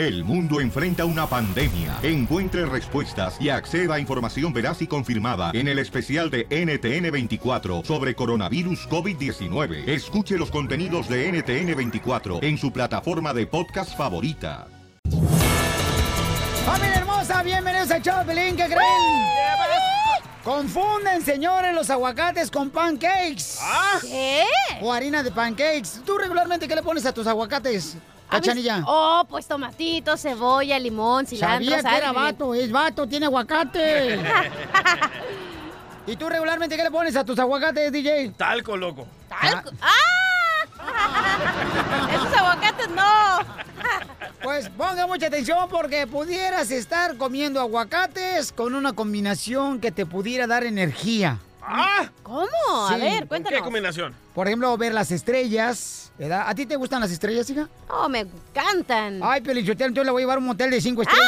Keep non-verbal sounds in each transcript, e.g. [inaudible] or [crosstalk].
El mundo enfrenta una pandemia. Encuentre respuestas y acceda a información veraz y confirmada en el especial de NTN24 sobre coronavirus COVID-19. Escuche los contenidos de NTN24 en su plataforma de podcast favorita. ¡Familia hermosa! Bienvenidos a Choplin, ¿qué creen? Confunden, señores, los aguacates con pancakes. ¿Qué? O harina de pancakes. ¿Tú regularmente qué le pones a tus aguacates, Cachanilla? Oh, pues tomatito, cebolla, limón, cilantro, Sabía que era vato, es vato, tiene aguacate. [laughs] ¿Y tú regularmente qué le pones a tus aguacates, DJ? Talco, loco. Talco. ¡Ah! [laughs] Esos aguacates no. [laughs] Pues ponga mucha atención porque pudieras estar comiendo aguacates con una combinación que te pudiera dar energía. ¡Ah! ¿Cómo? A Sí. ver, ¿Qué cuéntanos. combinación? Por ejemplo, ver las estrellas, ¿verdad? ¿A ti te gustan las estrellas, hija? Oh, me encantan. Ay, Pelichotel, entonces le voy a llevar un motel de cinco estrellas.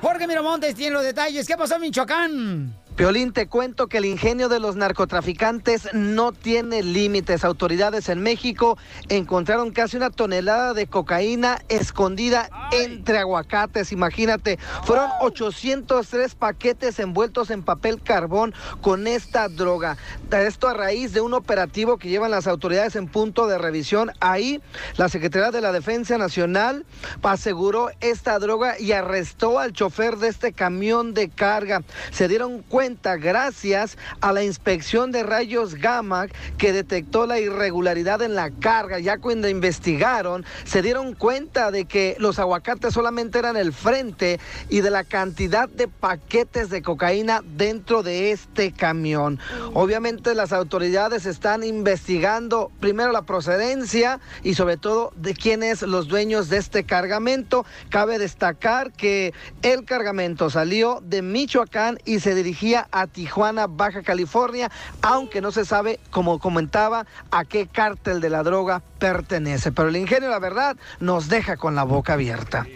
Jorge Miramontes tiene los detalles. ¿Qué pasó en Michoacán? Piolín, te cuento que el ingenio de los narcotraficantes no tiene límites. Autoridades en México encontraron casi una tonelada de cocaína escondida entre aguacates. Imagínate, fueron 803 paquetes envueltos en papel carbón con esta droga. Esto a raíz de un operativo que llevan las autoridades en punto de revisión. Ahí, la Secretaría de la Defensa Nacional aseguró esta droga y arrestó al chofer de este camión de carga. Se dieron cuenta gracias a la inspección de rayos gamma que detectó la irregularidad en la carga. Ya cuando investigaron, se dieron cuenta de que los aguacates solamente eran el frente y de la cantidad de paquetes de cocaína dentro de este camión. Obviamente las autoridades están investigando primero la procedencia y sobre todo de quiénes los dueños de este cargamento. Cabe destacar que el cargamento salió de Michoacán y se dirigía a Tijuana, Baja California, aunque no se sabe, como comentaba, a qué cártel de la droga pertenece. Pero el ingenio, la verdad, nos deja con la boca abierta.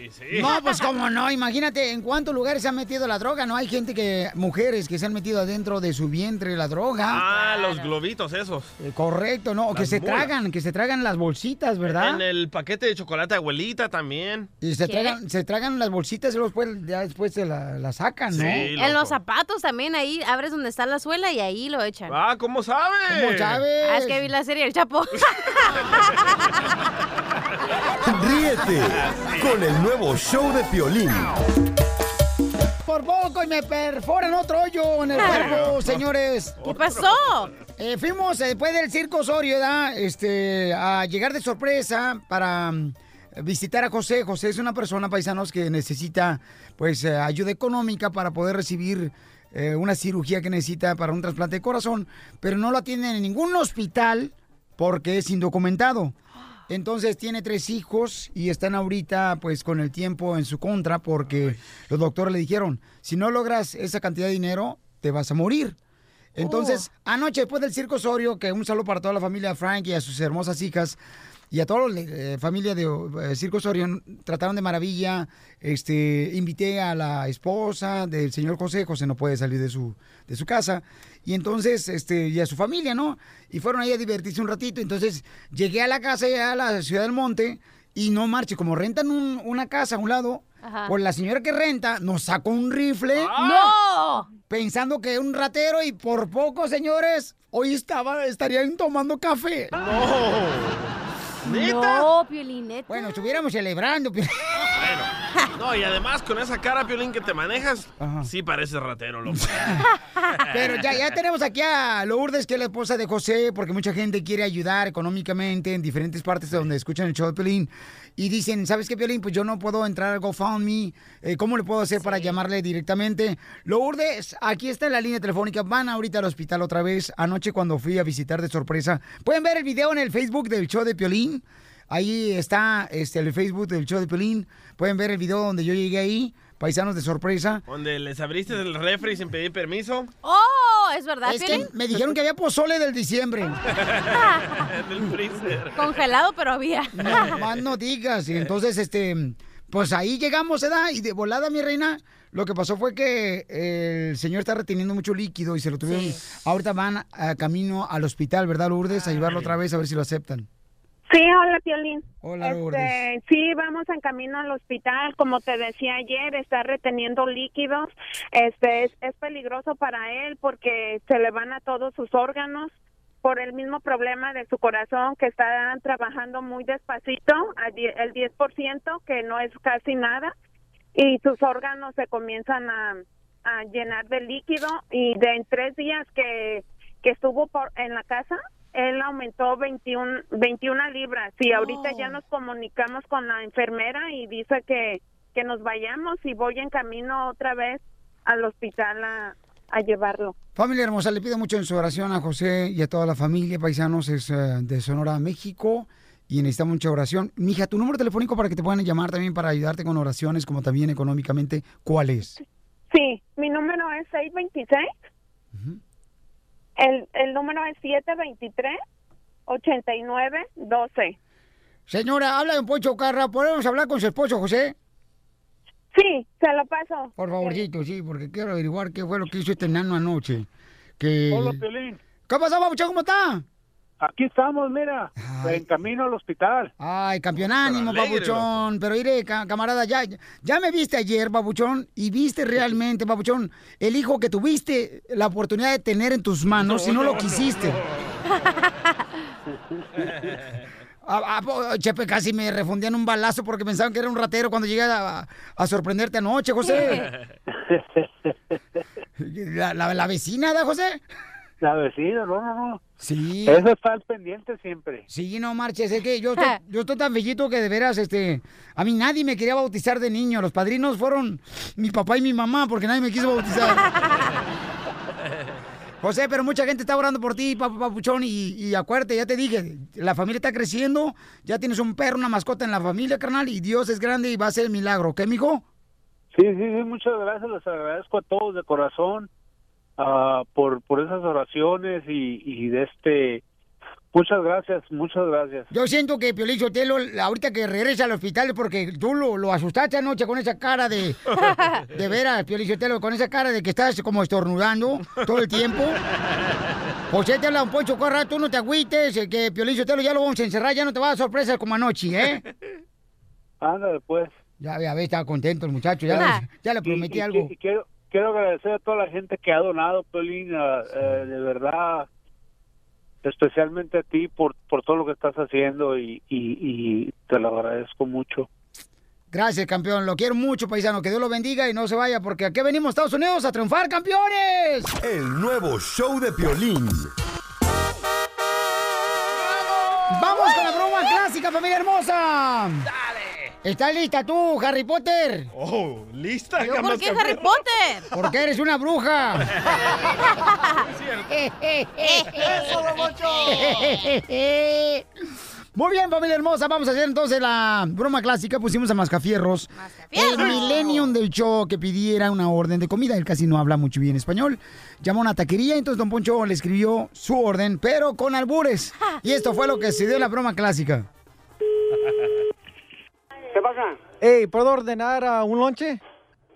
No, pues cómo no, imagínate en cuántos lugares se ha metido la droga, ¿no? Hay gente que, mujeres que se han metido adentro de su vientre la droga. Ah, los globitos esos. Eh, Correcto, ¿no? O que se mulas. tragan, que se tragan las bolsitas, ¿verdad? En el paquete de chocolate abuelita también. Y se ¿Qué? tragan, se tragan las bolsitas y luego después, ya después se la, la sacan, ¿no? Sí, En los zapatos también, ahí abres donde está la suela y ahí lo echan. Ah, ¿cómo sabe? ¿Cómo sabes? Ah, es que vi la serie El Chapo. [laughs] Ríete con el nuevo show de Piolín. Por poco y me perforan otro hoyo en el [laughs] cuerpo, señores. ¿Qué pasó? Eh, fuimos eh, después del circo Osorio. Este, a llegar de sorpresa para mm, visitar a José. José es una persona, paisanos, que necesita, pues, eh, ayuda económica para poder recibir eh, una cirugía que necesita para un trasplante de corazón, pero no lo atienden en ningún hospital porque es indocumentado. Entonces tiene tres hijos y están ahorita pues con el tiempo en su contra porque los doctores le dijeron, si no logras esa cantidad de dinero, te vas a morir. Entonces, anoche después del circo Osorio, que un saludo para toda la familia Frank y a sus hermosas hijas y a toda la eh, familia de eh, Circo Osorio, trataron de maravilla. Este, invité a la esposa del señor José, José no puede salir de su, de su casa, y entonces, este, y a su familia, ¿no? Y fueron ahí a divertirse un ratito. Entonces, llegué a la casa, ya a la ciudad del monte, y no marche, como rentan un- una casa a un lado, Ajá. pues la señora que renta nos sacó un rifle ¡No! pensando que era un ratero y por poco, señores, hoy estaba, estarían tomando café. ¿Neta? No, Piolineta. Bueno, estuviéramos celebrando. Piolín. Bueno. [laughs] No, y además con esa cara, Piolín, que te manejas, Ajá. sí parece ratero, loco. [laughs] Pero ya, ya tenemos aquí a Lourdes, que es la esposa de José, porque mucha gente quiere ayudar económicamente en diferentes partes de donde escuchan el show de Piolín. Y dicen, ¿sabes qué, Piolín? Pues yo no puedo entrar al GoFundMe. Eh, ¿Cómo le puedo hacer para llamarle directamente? Lourdes, aquí está la línea telefónica. Van ahorita al hospital otra vez. Anoche cuando fui a visitar de sorpresa. Pueden ver el video en el Facebook del show de Piolín. Ahí está este, el Facebook del show de Piolín. Pueden ver el video donde yo llegué ahí. Paisanos de sorpresa. Donde les abriste el refri sin pedir permiso. ¡Oh! ¿Es verdad, Es que me dijeron que había pozole del diciembre. [laughs] en el freezer. Congelado, pero había. No, más no digas. Y entonces, este, pues ahí llegamos, ¿verdad? Y de volada, mi reina, lo que pasó fue que el señor está reteniendo mucho líquido y se lo tuvieron. Sí. Ahorita van a camino al hospital, ¿verdad, Lourdes? A llevarlo otra vez a ver si lo aceptan. Sí, hola, Piolín. Hola, Este, sí, vamos en camino al hospital. Como te decía ayer, está reteniendo líquidos. Este, es, es peligroso para él porque se le van a todos sus órganos por el mismo problema de su corazón que está trabajando muy despacito, el 10%, que no es casi nada, y sus órganos se comienzan a, a llenar de líquido y de en tres días que, que estuvo por, en la casa, él aumentó 21, 21 libras y ahorita ya nos comunicamos con la enfermera y dice que, que nos vayamos y voy en camino otra vez al hospital a, a llevarlo. Familia hermosa, le pido mucho en su oración a José y a toda la familia, paisanos, es eh, de Sonora, México, y necesitamos mucha oración. Mija, tu número telefónico para que te puedan llamar también para ayudarte con oraciones, como también económicamente, ¿cuál es? Sí, mi número es 626. El, el número es 723-8912. Señora, habla de Poncho Carra, ¿podemos hablar con su esposo, José? Sí, se lo paso. Por favorcito, sí, porque quiero averiguar qué fue lo que hizo este nano anoche. Que... Hola, Piolín. ¿Qué pasó, Pabuchón? ¿Cómo está? Aquí estamos, mira, en camino al hospital. Ay, campeón ánimo, Pero alegre, babuchón. Pero iré, ca- camarada, ya, ya me viste ayer, babuchón, y viste realmente, babuchón, el hijo que tuviste la oportunidad de tener en tus manos, si no lo quisiste. A- a- po- Chepe, casi me refundían un balazo porque pensaban que era un ratero cuando llegué a, a sorprenderte anoche, José. La, [laughs] la- la vecina, ¿da, José? La vecina, no, no, no. Sí. Eso está al pendiente siempre. Sí, no marches, es que yo estoy, [laughs] yo estoy tan bellito que de veras, este, a mí nadie me quería bautizar de niño. Los padrinos fueron mi papá y mi mamá porque nadie me quiso bautizar. [laughs] José, pero mucha gente está orando por ti, papuchón, y, y acuérdate, ya te dije, la familia está creciendo, ya tienes un perro, una mascota en la familia, carnal, y Dios es grande y va a hacer el milagro, ¿qué, mijo? Sí, sí, sí, muchas gracias, les agradezco a todos de corazón ah, por, por esas oraciones y, y de este... Muchas gracias, muchas gracias. Yo siento que Piolín Sotelo, ahorita que regresa al hospital, porque tú lo, lo asustaste anoche con esa cara de... [laughs] De veras, Piolín Sotelo, con esa cara de que estás como estornudando todo el tiempo. José te habla un Poncho Corra, tú no te agüites, eh, que Piolín Sotelo ya lo vamos a encerrar, ya no te va a dar sorpresa como anoche, ¿eh? Anda después. Ya, ya ves, estaba contento el muchacho, ya, le, ya le prometí Y- y- algo. y quiero, quiero agradecer a toda la gente que ha donado, Piolín, ah, eh, de verdad, especialmente a ti por, por todo lo que estás haciendo y, y, y te lo agradezco mucho. Gracias, campeón, lo quiero mucho, paisano, que Dios lo bendiga y no se vaya, porque aquí venimos Estados Unidos a triunfar, campeones. El nuevo show de Piolín. ¡Vamos con la broma clásica, familia hermosa! ¡Dale! ¿Estás lista tú, Harry Potter? Oh, lista. ¿Yo por qué Harry Potter? Porque eres una bruja. ¡Eso, [laughs] Muy bien, familia hermosa. Vamos a hacer entonces la broma clásica. Pusimos a Mascafierros. El millennium del show que pidiera una orden de comida. Él casi no habla mucho bien español. Llamó a una taquería, entonces Don Poncho le escribió su orden, pero con albures. Y esto fue lo que se dio en la broma clásica. ¿Qué pasa? Hey, ¿puedo ordenar ah, un lonche?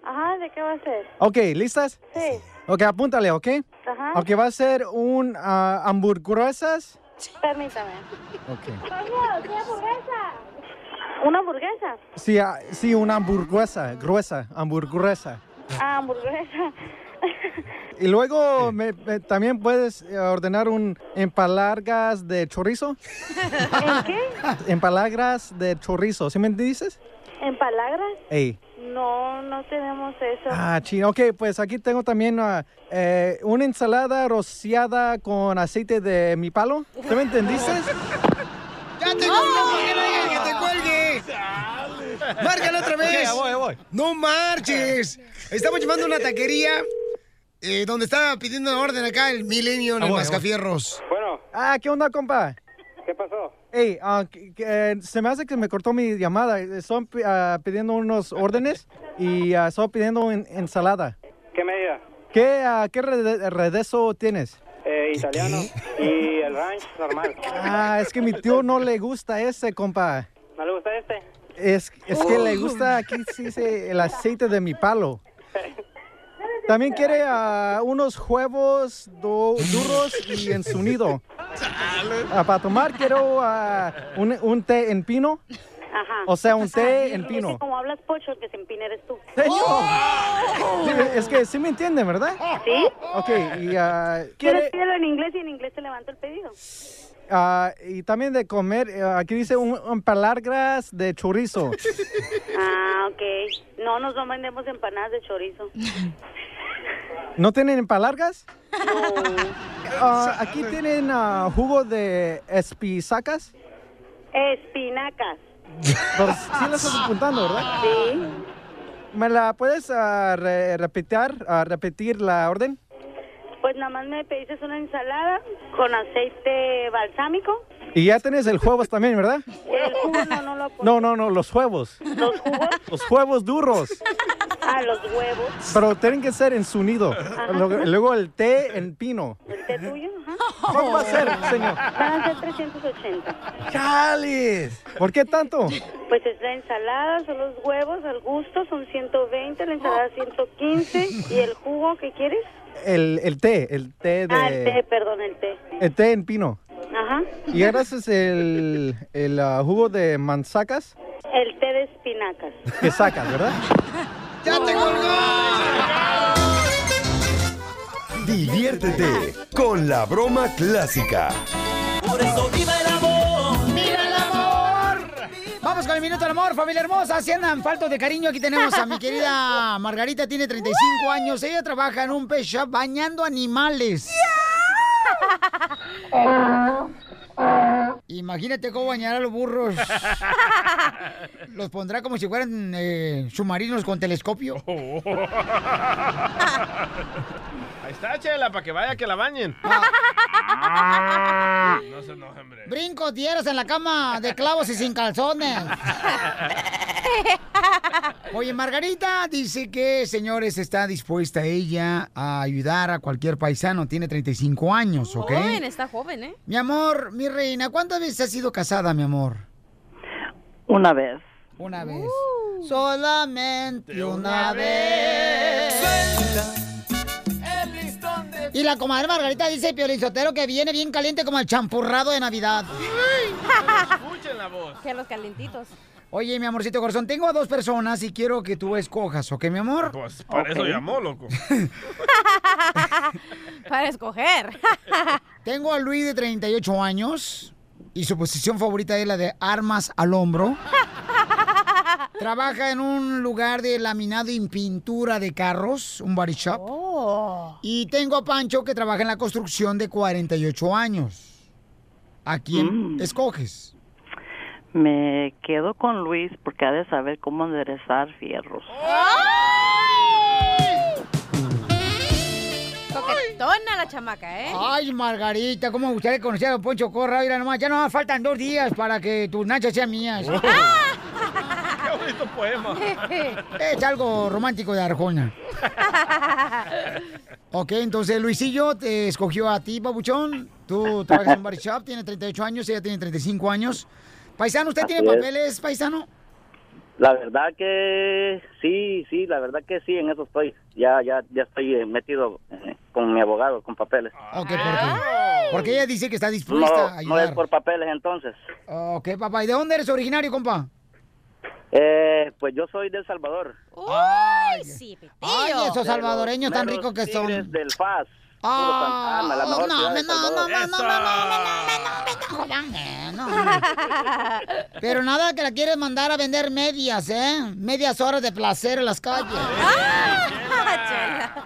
Ajá, ¿de qué va a ser? Ok, ¿listas? Sí. Ok, apúntale, ¿ok? Ajá. Ok, va a ser un ah, hamburguesas. Permítame. Ok. ¿Una hamburguesa? ¿Una hamburguesa? Sí, ah, sí, una hamburguesa, gruesa, hamburguesa. Ah, hamburguesa. [laughs] Y luego me- me- también puedes eh, ordenar un empalagas de chorizo. [laughs] ¿En qué? Empalagas de chorizo, ¿sí me dices? ¿En palabras? Ey. No, no tenemos eso. Ah, chino. Ok, pues aquí tengo también eh, una ensalada rociada con aceite de mi palo. ¿Tú me entendiste? [laughs] ¡Ya te colgué! que te cuelgue! ¡Márcalo otra vez! Ok, ya voy, ya voy. ¡No marches! Estamos llevando una taquería eh, donde estaba pidiendo una orden acá el Millennium, Ah, el voy, Mascafierros. Bueno. Ah, ¿qué onda, compa? ¿Qué pasó? Hey, ah, que- que, eh, se me hace que me cortó mi llamada. Estoy pi- ah, pidiendo unos órdenes y ah, estoy pidiendo en- ensalada. ¿Qué medida? ¿Qué, ah, qué rede- redezo tienes? Eh, italiano. Y el ranch normal. Ah, es que mi tío no le gusta ese, compa. ¿No le gusta este? Es, es que le gusta aquí dice el aceite de mi palo. [laughs] También quiere ah, unos huevos duros y en su nido. Ah, para tomar quiero ah, un, un té en pino. Ajá. O sea, un té en pino. que como hablas pocho, el que se empina eres tú. Señor. Sí, es que sí me entiende, ¿verdad? ¿Sí? Ok, y ah, ¿Quieres quiere... en inglés y en inglés te levanto el pedido? Ah, y también de comer, eh, aquí dice un, un palagras de chorizo. [laughs] Ah, ok. No, nos no vendemos empanadas de chorizo. [laughs] ¿No tienen palargas? No. Ah, aquí tienen ah, jugo de espinacas. Espinacas. Pero sí lo estás apuntando, ¿verdad? Sí. ¿Me la puedes re- repetir, repetir la orden? Pues nada más me pediste una ensalada con aceite balsámico. Y ya tenés el huevos también, ¿verdad? El jugo no, no lo No, no, no, los huevos. ¿Los jugos? Los huevos duros. Ah, los huevos. Pero tienen que ser en su nido. Luego, luego el té en pino. ¿El té tuyo? Ajá. ¿Cuánto va a ser, señor? Van a ser 380. ¡Chales! ¿Por qué tanto? Pues es la ensalada, son los huevos al gusto, son 120, la ensalada 115. ¿Y el jugo qué quieres? El, el té, el té de... Ah, el té, perdón, el té. el té en pino. Ajá. Y ahora es el, el ah, jugo de manzacas El té de espinacas. que sacas, ¿verdad? ¡Ya te Diviértete con la broma clásica. Por eso viva el Vamos con el minuto del amor, familia hermosa. Si andan faltos de cariño, aquí tenemos a mi querida [laughs] Margarita, tiene 35 años. Ella trabaja en un pet shop bañando animales. Imagínate cómo bañar a los burros. [laughs] Los pondrá como si fueran eh, submarinos con telescopio. [laughs] Ahí está, Chela, para que vaya que la bañen. [laughs] Ah. No se enoje, hombre. Brincos dieras en la cama de clavos y sin calzones. [laughs] Oye, Margarita dice que, señores, está dispuesta ella a ayudar a cualquier paisano. Tiene 35 años, ¿ok? Joven, está joven, ¿eh? Mi amor, mi reina, ¿cuántas veces has sido casada, mi amor? Una vez. Una vez. Solamente una vez. Y la comadre Margarita dice, Piolizotero, que viene bien caliente como el champurrado de Navidad. Escuchen la voz. Que los calientitos. Oye, mi amorcito corazón, tengo a dos personas y quiero que tú escojas, ¿ok, mi amor? Pues para eso llamó, loco. [laughs] Para escoger. [laughs] Tengo a Luis de 38 años y su posición favorita es la de armas al hombro. Trabaja en un lugar de laminado y pintura de carros, un body shop. Oh. Y tengo a Pancho que trabaja en la construcción de 48 años. ¿A quién Mm. escoges? Me quedo con Luis porque ha de saber cómo enderezar fierros. Coquetona la chamaca, ¿eh? Ay, Margarita, ¿cómo me gustaría conocer a Poncho Corra? Mira nomás, ya no faltan dos días para que tus nachas sean mías. Qué bonito poema. [laughs] Es algo romántico de Arjona. [laughs] Ok, entonces Luisillo te escogió a ti, papuchón. Tú trabajas en bar shop, tiene 38 años, ella tiene 35 años. Paisano, ¿usted tiene es. papeles, paisano? La verdad que sí, sí, la verdad que sí, en eso estoy. Ya, ya, ya estoy eh, metido eh, con mi abogado, con papeles. Ok, ¿por qué? Porque ella dice que está dispuesta a No, no ayudar. es por papeles entonces. Ok, papá. ¿Y de dónde eres originario, compa? Eh, pues yo soy de El Salvador. Ay, sí, Ay, esos salvadoreños tan ricos que son. Del FAS. Ah, Santana, la mejor no, ciudad de no, no, no, Salvador. no, no, no, no, no, no, Pero nada que la quieres mandar a vender medias, ¿eh? Medias horas de placer en las calles.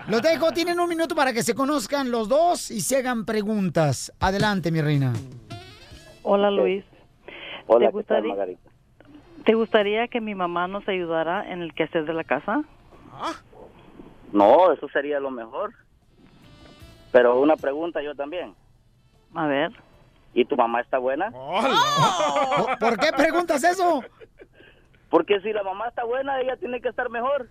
Los dejo, tienen un minuto para que se conozcan los dos y se hagan preguntas. Adelante, mi reina. Hola Luis. Hola, ¿Te ¿qué tal, gustaría- Margarita? ¿Te gustaría que mi mamá nos ayudara en el quehacer de la casa? No, eso sería lo mejor. Pero una pregunta yo también. A ver. ¿Y tu mamá está buena? ¿Por, por qué preguntas eso? Porque si la mamá está buena, ella tiene que estar mejor.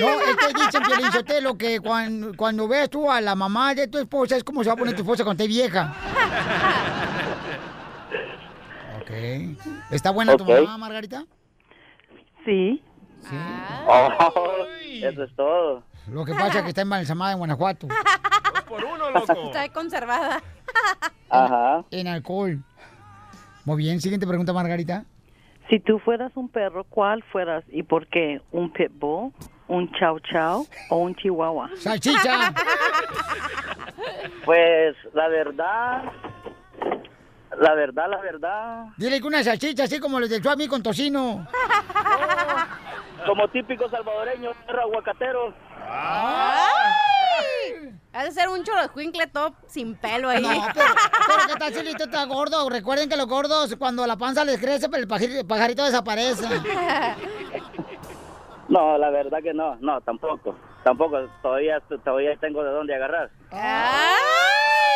No, es que dicen, Piolín Sotelo, que cuando, cuando ves tú a la mamá de tu esposa es como se va a poner tu esposa cuando esté vieja. ¿Está buena tu mamá, Margarita? Sí. Oh, eso es todo. Lo que pasa es que está embalsamada en Guanajuato. Por uno, loco. Está conservada. Ajá. En alcohol. Muy bien, siguiente pregunta, Margarita. Si tú fueras un perro, ¿cuál fueras y por qué? ¿Un pitbull, un chow chow o un chihuahua? ¡Salchicha! Pues la verdad, la verdad, la verdad, Dile que una salchicha así como los del Chuami con tocino. como típico salvadoreño, perro aguacatero. ¡Ay! Has de ser un choroscuincle top sin pelo ahí. No, pero, pero ¿qué tal si está gordo? Recuerden que los gordos, cuando la panza les crece, pero el pajarito, pajarito desaparece. [laughs] No, la verdad que no, no, tampoco, tampoco, todavía, todavía tengo de dónde agarrar. ¡Ay!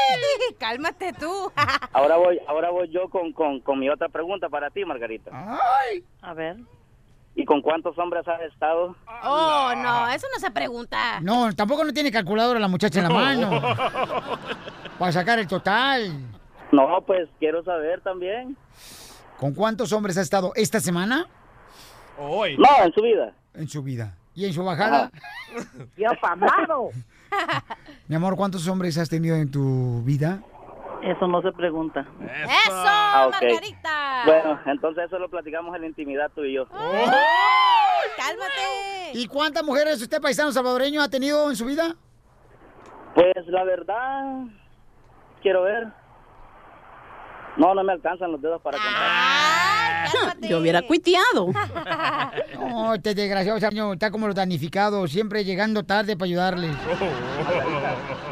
[laughs] Cálmate tú. [laughs] Ahora voy, ahora voy yo con, con, con mi otra pregunta para ti, Margarita. A ver. ¿Y con cuántos hombres has estado? Oh, no, eso no se pregunta. No, tampoco no tiene calculadora la muchacha en la mano. [laughs] Para sacar el total. No, pues quiero saber también. ¿Con cuántos hombres ha estado esta semana? Hoy. No, en su vida. En su vida. ¿Y en su bajada? [laughs] ¡Yo pamado! [laughs] Mi amor, ¿cuántos hombres has tenido en tu vida? Eso no se pregunta. ¡Eso, Ah. Margarita! Bueno, entonces eso lo platicamos en la intimidad tú y yo. ¡Cálmate! ¿Y cuántas mujeres usted, paisano salvadoreño, ha tenido en su vida? Pues la verdad, quiero ver. No, no me alcanzan los dedos para contar. Yo hubiera cuiteado. No, este desgraciado señor está como los damnificados, siempre llegando tarde para ayudarles.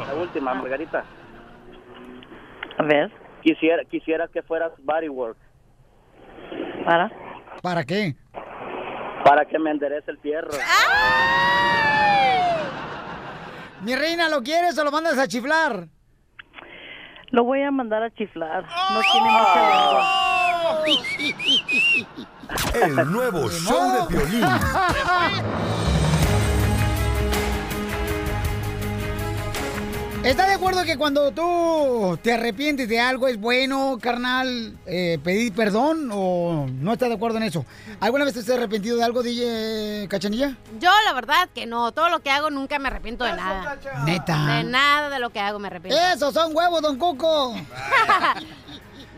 La última, Margarita. A ver. Quisiera, quisiera que fueras bodywork. ¿Para? ¿Para qué? Para que me enderece el fierro. Mi reina, ¿lo quieres o lo mandas a chiflar? Lo voy a mandar a chiflar. No tiene mucha lengua. El nuevo show de Piolín. ¿Estás de acuerdo que cuando tú te arrepientes de algo es bueno, carnal, eh, pedir perdón o no estás de acuerdo en eso? ¿Alguna vez te has arrepentido de algo, DJ Cachanilla? Yo, la verdad, que no. Todo lo que hago nunca me arrepiento de nada. Neta. De nada de lo que hago me arrepiento. Esos son huevos, don Coco. [laughs]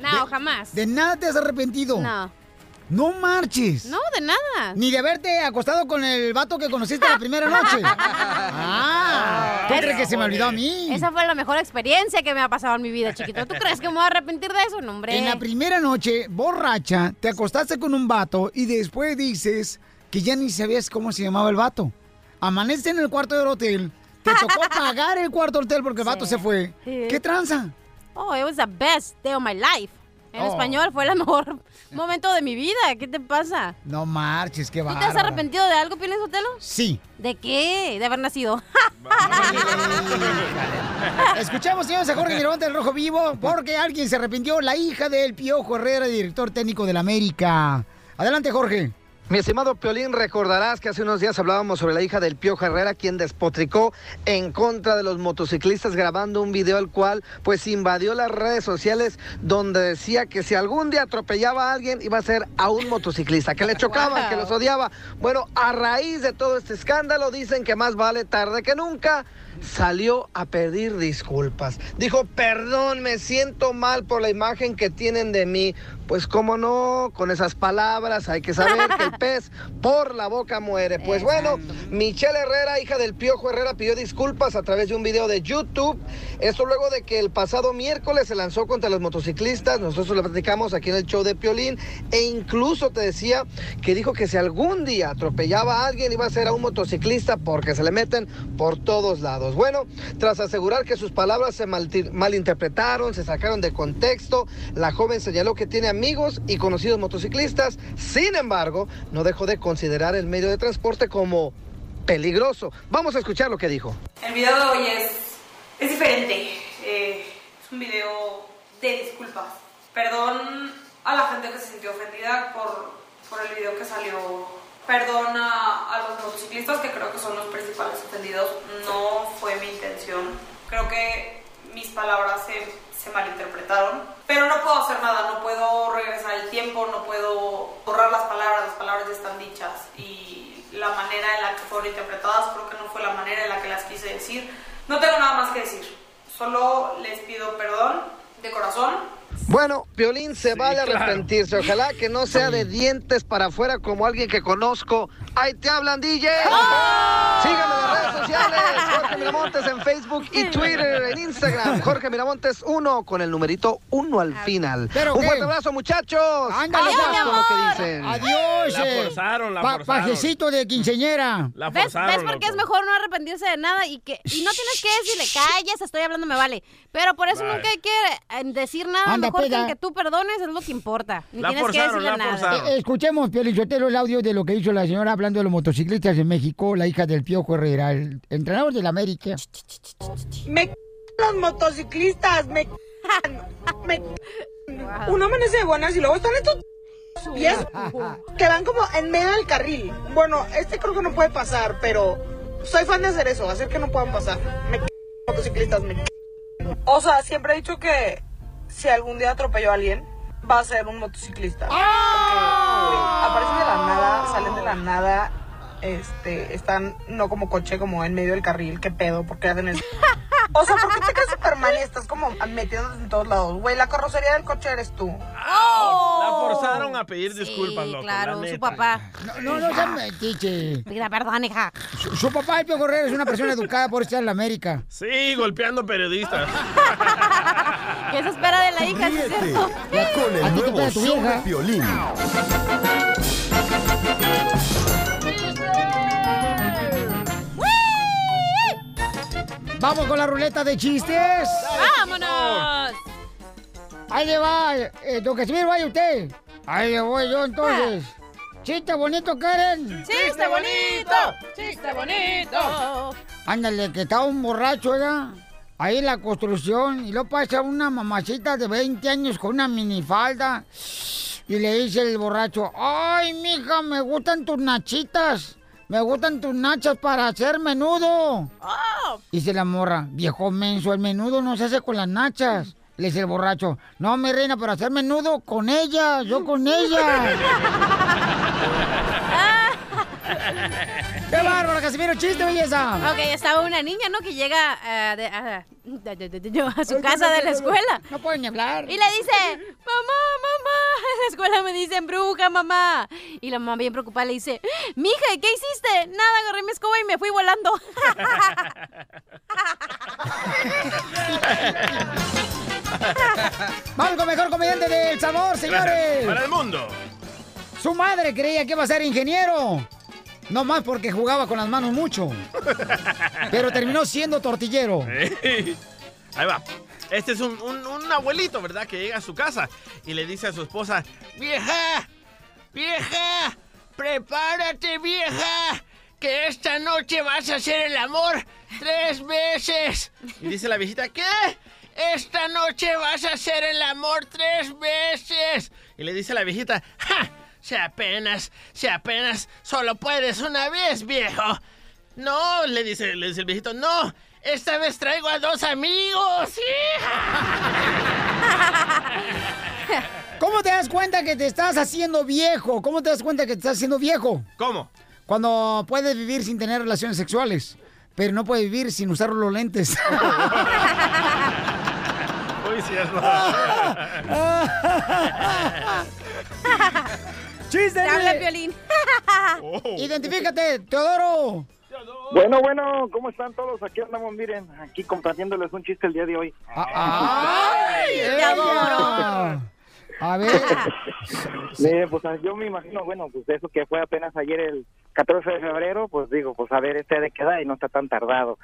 No, jamás. De nada te has arrepentido. No. No marches. No, de nada. Ni de haberte acostado con el vato que conociste la primera noche. Ah, ¿tú Es- crees que se me olvidó a mí? Esa fue la mejor experiencia que me ha pasado en mi vida, chiquito. ¿Tú crees que me voy a arrepentir de eso? No, hombre. En la primera noche, borracha, te acostaste con un vato y después dices que ya ni sabías cómo se llamaba el vato. Amanece en el cuarto del hotel, te tocó [laughs] pagar el cuarto del hotel porque el vato se fue. Sí. ¿Qué tranza? Oh, it was the best day of my life. En Oh. español fue el [laughs] mejor momento de mi vida. ¿Qué te pasa? No marches, qué ¿Tú te has arrepentido de algo, Piolín Sotelo? Sí. ¿De qué? De haber nacido. [laughs] Escuchamos, señores, a Jorge Miramonte del Rojo Vivo, porque alguien se arrepintió, la hija del Piojo Herrera, director técnico del América. Adelante, Jorge. Mi estimado Piolín, recordarás que hace unos días hablábamos sobre la hija del Piojo Herrera, quien despotricó en contra de los motociclistas grabando un video al cual pues invadió las redes sociales donde decía que si algún día atropellaba a alguien iba a ser a un motociclista, que le [laughs] chocaban, que los odiaba. Bueno, a raíz de todo este escándalo dicen que más vale tarde que nunca salió a pedir disculpas. Dijo, perdón, me siento mal por la imagen que tienen de mí. Pues cómo no, con esas palabras hay que saber que el [laughs] pez por la boca muere. Pues bueno, Michelle Herrera, hija del Piojo Herrera, pidió disculpas a través de un video de YouTube. Esto luego de que el pasado miércoles se lanzó contra los motociclistas. Nosotros lo platicamos aquí en el show de Piolín. E incluso te decía que dijo que si algún día atropellaba a alguien iba a ser a un motociclista porque se le meten por todos lados. Bueno, tras asegurar que sus palabras se malinterpretaron, se sacaron de contexto, la joven señaló que tiene amigos y conocidos motociclistas. Sin embargo, no dejó de considerar el medio de transporte como peligroso. Vamos a escuchar lo que dijo. El video de hoy es, diferente. Eh, es un video de disculpas. Perdón a la gente que se sintió ofendida por el video que salió. Perdón a, a los motociclistas que creo que son los principales ofendidos. No fue mi intención. Creo que mis palabras se, se malinterpretaron. Pero no puedo hacer nada. No puedo regresar el tiempo. No puedo borrar las palabras. Las palabras ya están dichas. Y la manera en la que fueron interpretadas creo que no fue la manera en la que las quise decir. No tengo nada más que decir. Solo les pido perdón de corazón. Bueno, Piolín se vale claro. arrepentirse. Ojalá que no sea de dientes para afuera como alguien que conozco. ¡Ahí te hablan, DJ! Síganme en las redes sociales. Jorge Miramontes en Facebook y Twitter, en Instagram. Jorge Miramontes 1 con el numerito 1 al final. ¿Pero Un fuerte abrazo, muchachos. Ándale, Aguas mi con lo amor. que dicen. Adiós. La eh, forzaron, la pa- forzaron. Pajecito de quinceñera. La ¿Ves, forzaron, ¿Ves por qué es mejor no arrepentirse de nada? Y que y no tienes que decirle, [laughs] calles, estoy hablando, me vale. Pero por eso nunca hay que eh, decir nada. Anda, mejor que peda. el que tú perdones es lo que importa. Ni La tienes que decirle la nada. Eh, escuchemos, Pio Lichotelo, el audio de lo que hizo la señora hablando de los motociclistas en México, la hija del Piojo Herrera, el entrenador del América. Me c- los motociclistas, me c- me c- Uno amanece de buenas y luego están estos pies que van como en medio del carril. Bueno, este creo que no puede pasar, pero soy fan de hacer eso, hacer que no puedan pasar. Me c- motociclistas, me c- O sea, siempre he dicho que si algún día atropello a alguien, va a ser un motociclista. Porque güey, aparecen de la nada, salen de la nada, este, están no como coche, como en medio del carril, qué pedo, porque hacen eso. O sea, ¿por qué te crees Superman y estás como metiéndote en todos lados? Güey, la carrocería del coche eres tú. La forzaron a pedir disculpas, Sí, loco. claro, la su papá. No, no, no seas metiche. Pida perdón, hija. Su, su papá, el Piojo Herrera, es una persona educada por estar en la América. Sí, golpeando periodistas. [laughs] ¿Qué se espera de la hija? ¿sí es Ríete cierto? con el ¿A ti te nuevo show de Piolín. Vamos con la ruleta de chistes. ¡Vámonos! Ahí le va, eh, don Casimiro, vaya usted. Ahí le voy yo entonces. Chiste bonito, Karen. ¡Chiste bonito! ¡Chiste bonito! Ándale, que estaba un borracho, ¿verdad? Ahí en la construcción, y luego pasa una mamacita de 20 años con una minifalda. Y le dice el borracho, ay, mija, me gustan tus nachitas. Me gustan tus nachas para hacer menudo. Dice la morra, viejo menso, el menudo no se hace con las nachas. Le dice el borracho, no, mi reina, para hacer menudo con ella, yo con ella. [laughs] ¡Qué bárbaro, Casimiro! ¡Chiste, belleza! Ok, estaba una niña, ¿no? Que llega eh, de- a, a su casa de la escuela. No pueden ni hablar. Y le dice, mamá, mamá, [laughs] en la escuela me dicen bruja, mamá. Y la mamá bien preocupada le dice, mija, ¿y ¿qué hiciste? Nada, agarré mi escoba y me fui volando. [laughs] Vamos con mejor comediante de El Salvador, señores. Para el mundo. Su madre creía que iba a ser ingeniero. No más porque jugaba con las manos mucho. Pero terminó siendo tortillero. Ahí va. Este es un, un- un abuelito, ¿verdad? Que llega a su casa y le dice a su esposa, vieja, vieja, prepárate, vieja, que esta noche vas a hacer el amor tres veces. Y dice la viejita, ¿qué? Esta noche vas a hacer el amor tres veces. Y le dice la viejita, ¡ja! Si apenas, si apenas solo puedes una vez, viejo. No, le dice, le dice el viejito, no, esta vez traigo a dos amigos. [laughs] ¿Cómo te das cuenta que te estás haciendo viejo? ¿Cómo te das cuenta que te estás haciendo viejo? ¿Cómo? Cuando puedes vivir sin tener relaciones sexuales, pero no puedes vivir sin usar los lentes. [laughs] Uy, sí, es [laughs] ¡Chiste! Te habla güey! Piolín. [laughs] Identifícate, Teodoro. Bueno, bueno, ¿cómo están todos? Aquí andamos, miren, aquí compartiéndoles un chiste el día de hoy. ¡Ay! Te adoro. A ver, [laughs] Miren, pues yo me imagino, bueno, pues eso que fue apenas ayer el 14 de febrero, pues digo, pues a ver este de qué edad y no está tan tardado.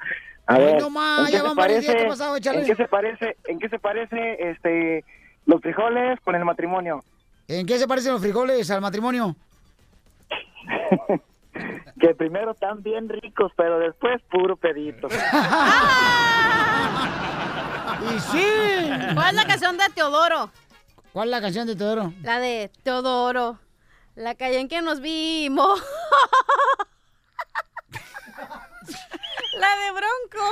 A ver, no más, ¿en qué se parece- ¿qué ha pasado? ¿En qué se parece, en qué se parece este los frijoles con el matrimonio? ¿En qué se parecen los frijoles al matrimonio? [laughs] Que primero están bien ricos, pero después puro pedito. [laughs] ¡Y sí! ¿Cuál es la canción de Teodoro? ¿Cuál es la canción de Teodoro? La de Teodoro. La calle en que nos vimos. [laughs] la de Bronco.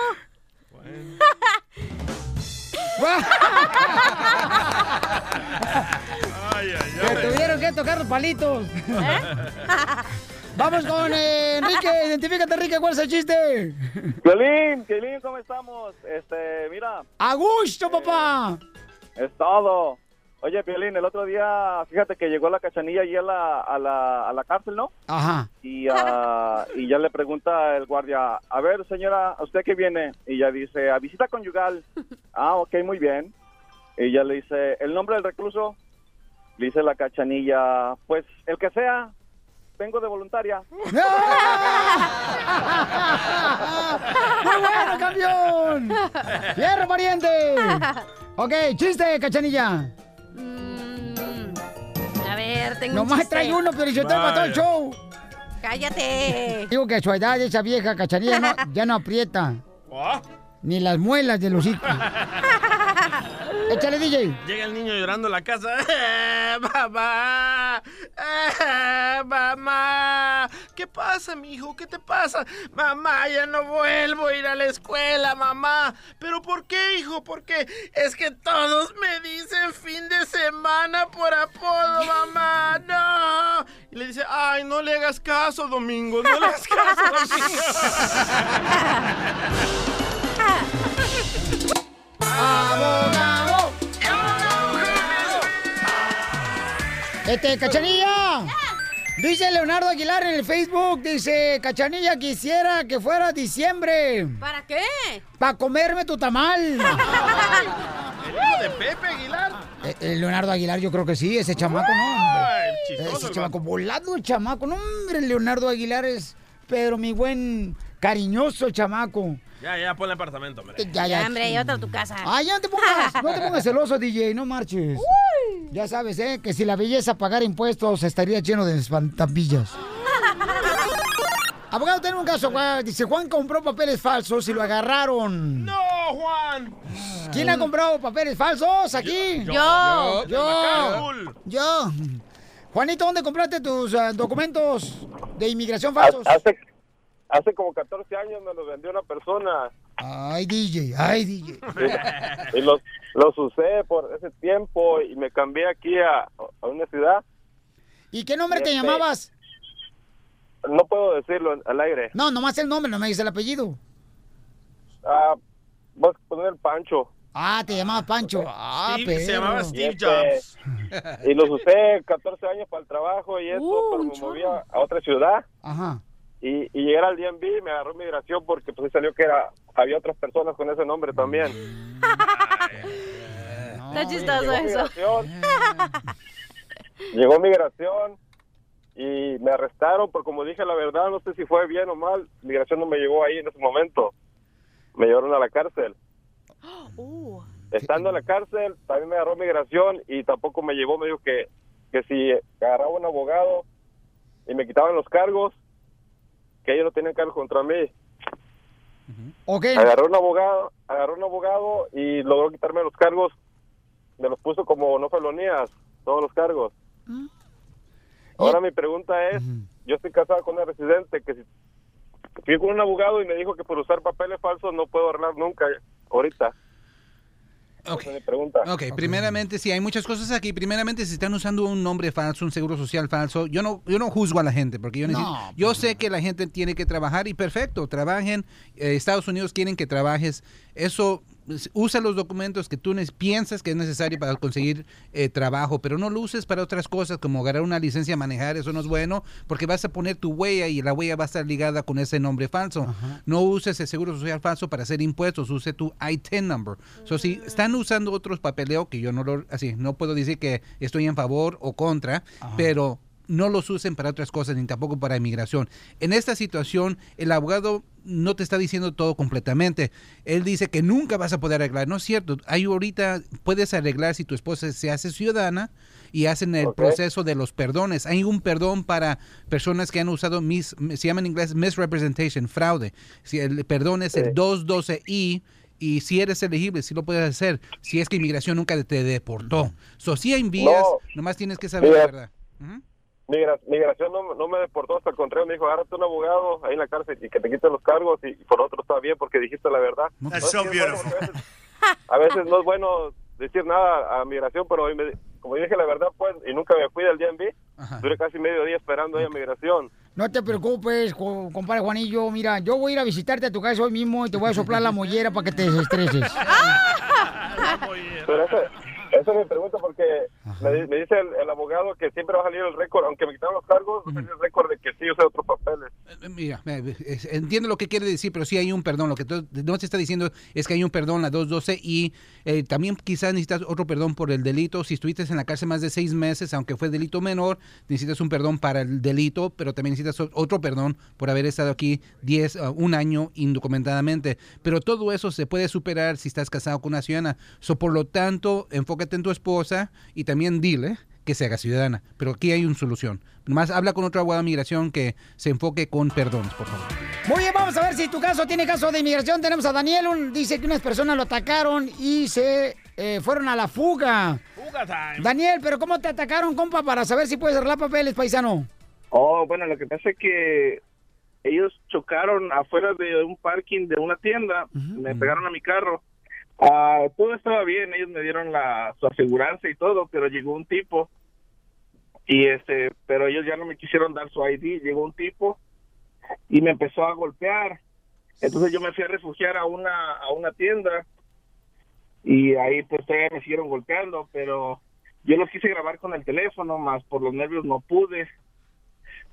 Ay, ay, Te tuvieron que tocar los palitos. [laughs] Vamos con eh, Enrique. Identifícate, Enrique. ¿Cuál es el chiste? Piolín, Piolín, ¿cómo estamos? Este, mira. ¡A gusto, papá! Es todo. Oye, Piolín, el otro día, fíjate que llegó la cachanilla allí a la, a la, a la cárcel, ¿no? Ajá. Y, ah, [laughs] y ya le pregunta el guardia, a ver, señora, ¿a ¿usted qué viene? Y ella dice, a visita conyugal. [laughs] Ah, ok, muy bien. Y ella le dice, ¿el nombre del recluso? Le dice la cachanilla, pues, el que sea, vengo de voluntaria. [laughs] ¡Muy bueno, campeón! ¡Fierro, pariente! Ok, chiste, cachanilla. A ver, tengo un Nomás chiste. trae uno, pero yo tengo todo el show. Cállate. Digo que a su edad esa vieja cachanilla no- [laughs] ya no aprieta. Ni las muelas del hocico. [laughs] Échale, DJ. Llega el niño llorando a la casa. [laughs] ¡Eh, ¡Eh, mamá! ¿Qué pasa, mijo? ¿Qué te pasa? Mamá, ya no vuelvo a ir a la escuela, mamá. ¿Pero por qué, hijo? Porque es que todos me dicen fin de semana por apodo, mamá. ¡No! Y le dice, ay, no le hagas caso, Domingo. No le hagas caso, Domingo. [laughs] ¡Abogado! Este, Cachanilla. Dice Leonardo Aguilar en el Facebook, dice, Cachanilla, quisiera que fuera diciembre. ¿Para qué? Para comerme tu tamal. [laughs] ¿El hijo de Pepe Aguilar? Eh, eh, Leonardo Aguilar, yo creo que sí, ese chamaco, ¿no? Ay, Hombre. chistoso Ese el chamaco, volado el chamaco. No, hombre, Leonardo Aguilar es, pero mi buen cariñoso chamaco. Ya, ya, ponle apartamento, hombre. Ya, ya. hombre, otra a tu casa. Ay, ya no te pongas, no te pongas celoso, DJ, no marches. Ya sabes, ¿eh? Que si la belleza pagara impuestos estaría lleno de espantampillas. [laughs] Abogado, tenemos un caso, Juan. Dice, Juan compró papeles falsos y lo agarraron. ¡No, Juan! ¿Quién ha comprado papeles falsos aquí? Yo, yo, Yo. Yo. Juanito, ¿dónde compraste tus ah, documentos de inmigración falsos? Hace, hace como 14 años me los vendió una persona. Ay, DJ, ay, DJ. y los, los usé por ese tiempo y me cambié aquí a, a una ciudad. ¿Y qué nombre te Este- llamabas? No puedo decirlo al aire. No, nomás el nombre, no me dice el apellido. Ah, vas a poner Pancho. Ah, te llamabas Pancho. Ah, Steve- pero... se llamaba Steve Y este- Jobs. Y los usé 14 años para el trabajo y eso, Uh, pero me moví a, a otra ciudad. Ajá. Y, y llegué al DMV y me agarró migración porque pues ahí salió que era había otras personas con ese nombre también. [laughs] Está chistoso llegó eso. migración. Llegó migración y me arrestaron por como dije la verdad, no sé si fue bien o mal, migración no me llegó ahí en ese momento. Me llevaron a la cárcel. [gasps] Uh. Estando en la cárcel, también me agarró migración y tampoco me llevó, me dijo que, que si agarraba un abogado y me quitaban los cargos, que ellos no tenían cargos contra mí. Ok. Agarró un abogado, agarró un abogado y logró quitarme los cargos, me los puso como no felonías, todos los cargos. Ahora mi pregunta es, yo estoy casado con una residente que si fui con un abogado y me dijo que por usar papeles falsos no puedo arreglar nunca ahorita. Ok. Esa es mi pregunta. Ok, primeramente, sí, hay muchas cosas aquí. Primeramente, si están usando un nombre falso, un seguro social falso, yo no, yo no juzgo a la gente, porque yo, necesito- No, yo sé que la gente tiene que trabajar y perfecto, trabajen. Eh, Estados Unidos quieren que trabajes. Eso, usa los documentos que tú piensas que es necesario para conseguir eh, trabajo, pero no lo uses para otras cosas como agarrar una licencia a manejar, eso no es bueno, porque vas a poner tu huella y la huella va a estar ligada con ese nombre falso. No uses el seguro social falso para hacer impuestos, use tu ITIN number. So, si están usando otros papeleo, que yo no lo, así, no puedo decir que estoy en favor o contra, pero no los usen para otras cosas ni tampoco para inmigración. En esta situación, el abogado no te está diciendo todo completamente. Él dice que nunca vas a poder arreglar. No es cierto. Hay ahorita, puedes arreglar si tu esposa se hace ciudadana y hacen el proceso de los perdones. Hay un perdón para personas que han usado, mis, se llama en inglés misrepresentation, fraude. Si el perdón es el 212I y si eres elegible, si lo puedes hacer, si es que inmigración nunca te deportó. So, si hay vías, No. nomás tienes que saber Mira, la verdad. Migración no, no me deportó, hasta el contrario, me dijo, agárrate un abogado ahí en la cárcel y que te quite los cargos y, y por otro está bien porque dijiste la verdad. No es so bueno, a, veces, a veces no es bueno decir nada a migración, pero hoy me- como dije la verdad, pues, y nunca me fui del DMV, duré casi medio día esperando ahí a migración. No te preocupes, co- compadre Juanillo. Mira, yo voy a ir a visitarte a tu casa hoy mismo y te voy a soplar la mollera para que te desestreses. [laughs] Pero esa, esa es mi pregunta porque me, me dice el, el abogado que siempre va a salir el récord, aunque me quitaron los cargos, a salir el récord de que sí usé otros papeles. Mira, eh, es- entiendo lo que quiere decir, pero sí hay un perdón. Lo que no te está diciendo es que hay un perdón, la 212, y eh, también quizás necesitas otro perdón por el delito. Si estuviste en la cárcel más de seis meses, aunque fue delito menor, necesitas un perdón para el delito, pero también necesitas otro perdón por haber estado aquí 10, ah, un año indocumentadamente. Pero todo eso se puede superar si estás casado con una ciudadana. So, por lo tanto, enfócate en tu esposa y también dile que se haga ciudadana. Pero aquí hay una solución. Más habla con otro abogado de migración que se enfoque con perdones, por favor. Muy bien, vamos a ver si tu caso tiene caso de inmigración. Tenemos a Daniel, un- dice que unas personas lo atacaron y se eh, fueron a la fuga. Fuga time. Daniel, pero ¿cómo te atacaron, compa, para saber si puedes arreglar papeles, paisano? Oh, bueno, lo que pasa es que ellos chocaron afuera de un parking de una tienda, me pegaron a mi carro. Ah, todo estaba bien, ellos me dieron la su aseguranza y todo, pero llegó un tipo y este, pero ellos ya no me quisieron dar su ID, llegó un tipo y me empezó a golpear. Entonces yo me fui a refugiar a una a una tienda y ahí pues todavía me siguieron golpeando, pero yo los quise grabar con el teléfono, más por los nervios no pude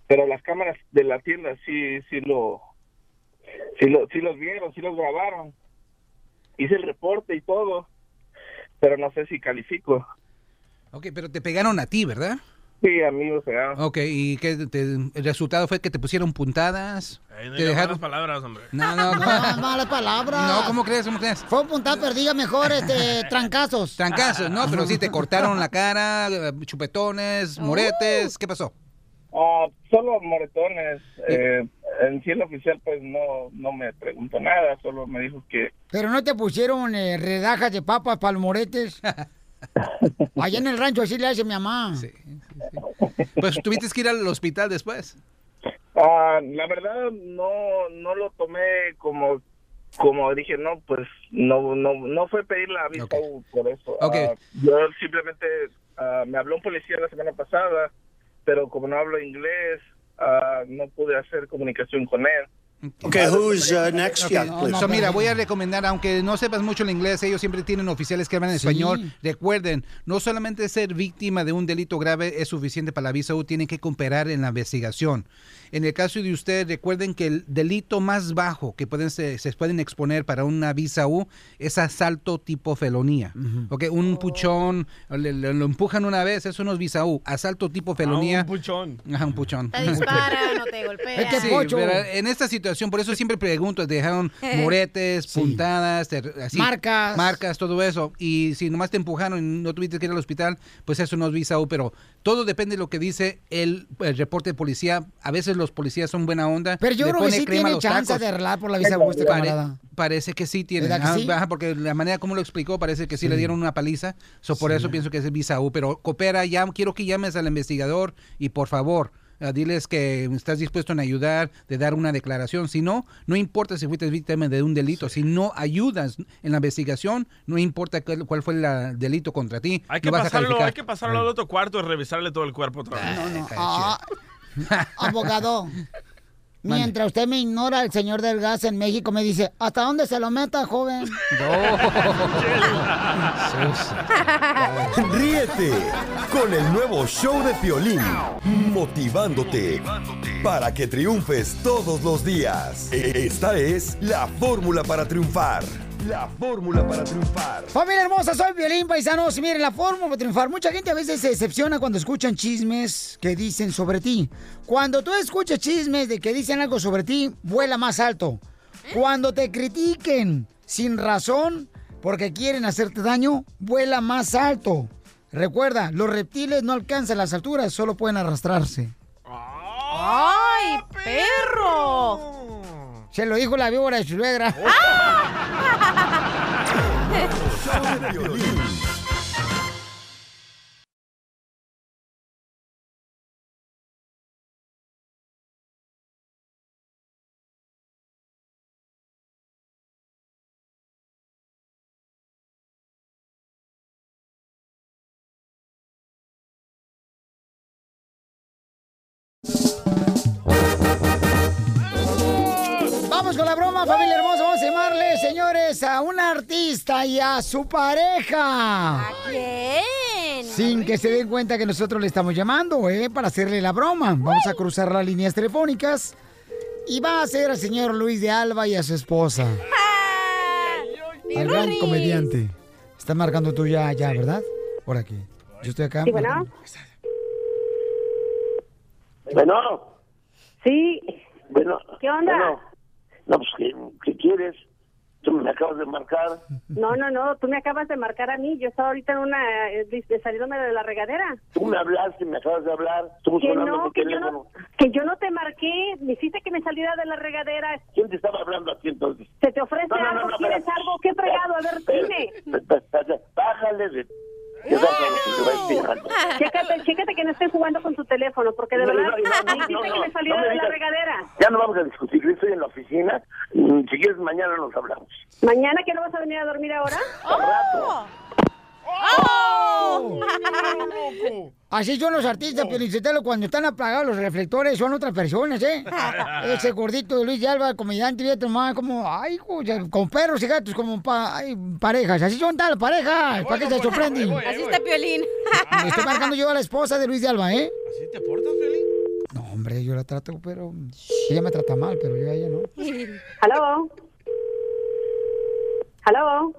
pero las cámaras de la tienda sí sí lo sí lo sí los vieron sí los grabaron hice el reporte y todo pero no sé si califico Ok, pero te pegaron a ti, ¿verdad? sí a mí o sea Ok, ¿y qué te- el resultado fue que te pusieron puntadas? Ay, no ¿Te digas dejaron? malas palabras, hombre. No, [laughs] no, no. Malas palabras. No, ¿cómo crees? ¿Cómo crees? Fue puntada perdida mejor, este, [laughs] trancazos. Trancazos, no, pero sí te cortaron la cara, chupetones, [laughs] moretes, ¿qué pasó? Ah, solo moretones eh, en sí el oficial pues no no me preguntó nada solo me dijo que Pero no te pusieron eh, redajas de papas para los moretes. [laughs] Allá en el rancho así le hace mi mamá. Pues tuviste que ir al hospital después. Ah, la verdad no no lo tomé como como dije no pues no no no fue pedir la vista por eso Ok. Ah, yo simplemente me habló un policía la semana pasada pero como no hablo inglés ah, no pude hacer comunicación con él Okay, who's uh, next? Ok, Yeah, so, please. mira, voy a recomendar, aunque no sepas mucho el inglés, ellos siempre tienen oficiales que hablan español. Recuerden, no solamente ser víctima de un delito grave es suficiente para la visa U, tienen que cooperar en la investigación. En el caso de usted, recuerden que el delito más bajo que pueden se, se pueden exponer para una visa U es asalto tipo felonía. Ok, un puchón, le- le- lo empujan una vez, eso no es visa U. Asalto tipo felonía. un puchón. Ajá, un puchón. Te disparan o te [laughs] golpean. Sí, en esta situación, por eso siempre pregunto, te dejaron [laughs] moretes, puntadas, así, Marcas. marcas, todo eso. Y si nomás te empujaron y no tuviste que ir al hospital, pues eso no es visa U, pero todo depende de lo que dice el, el reporte de policía. A veces los policías son buena onda. Pero yo creo que pone sí tiene los chance tacos. de arreglar por la visa U Pare- camarada. Parece que sí tiene. ¿Verdad que Ah, sí? porque la manera como lo explicó parece que sí, Sí. le dieron una paliza. So, por Sí. eso pienso que es visa U. Pero coopera, ya quiero que llames al investigador y por favor. diles que estás dispuesto en ayudar, de dar una declaración. Si no, no importa si fuiste víctima de un delito. Si no ayudas en la investigación, no importa cuál, cuál fue el delito contra ti. Hay que, no vas a pasarlo, hay que pasarlo al otro cuarto y revisarle todo el cuerpo otra vez. Ah, [laughs] abogado, mientras usted me ignora, el señor del gas en México me dice, ¿hasta dónde se lo meta, joven? [laughs] [laughs] Ríete con el nuevo show de Piolín, motivándote para que triunfes todos los días. Esta es la fórmula para triunfar. La fórmula para triunfar. Familia hermosa, soy Violín Paisanos. Y miren, la forma para triunfar. Mucha gente a veces se decepciona cuando escuchan chismes que dicen sobre ti. Cuando tú escuchas chismes de que dicen algo sobre ti, vuela más alto. Cuando te critiquen sin razón porque quieren hacerte daño, vuela más alto. Recuerda, los reptiles no alcanzan las alturas, solo pueden arrastrarse. ¡Ay, perro! Se lo dijo la víbora de su suegra. Vamos con la broma, familia hermosa señores, a un artista y a su pareja. ¿A quién? Sin que se den cuenta que nosotros le estamos llamando, ¿eh? Para hacerle la broma. Vamos a cruzar las líneas telefónicas. Y va a ser al señor Luis de Alba y a su esposa. Al gran comediante. Está marcando tú ya, ya, ¿verdad? Por aquí. Yo estoy acá. Sí, bueno. Bueno. Sí. Bueno. ¿Qué onda? bueno. No, pues, ¿qué, qué quieres? Tú me acabas de marcar. No, no, no, tú me acabas de marcar a mí. Yo estaba ahorita en una. eh, de- saliéndome de la regadera. Tú me hablaste, me acabas de hablar. Estuvo Que no, que yo no, que yo no te marqué. Me hiciste que me saliera de la regadera. ¿Quién te estaba hablando aquí entonces? ¿Se te ofrece No, no, no, algo? no, ¿Quieres algo? ¿Qué fregado? A ver, dime. Bájale de... Chécate, chécate que no estés jugando con tu teléfono, porque de verdad me hiciste que me saliera de la regadera. Ya no vamos a discutir, yo estoy en la oficina. Si quieres, mañana nos hablamos. ¿Mañana que no vas a venir a dormir ahora? Al rato. ¡Oh! [laughs] Así son los artistas, Pelichotelo, cuando están apagados los reflectores, son otras personas, ¿eh? [laughs] Ese gordito de Luis de Alba, comediante, fíjate nomás, como, ay, con perros y gatos, como pa- ay, parejas. Así son tal parejas, ¿para qué se sorprenden? Así está Piolín. Le estoy marcando yo a la esposa de Luis de Alba, ¿eh? ¿Así te portas, Feli? No, hombre, yo la trato, pero ella me trata mal, pero yo a ella no. ¿Aló? ¿Aló?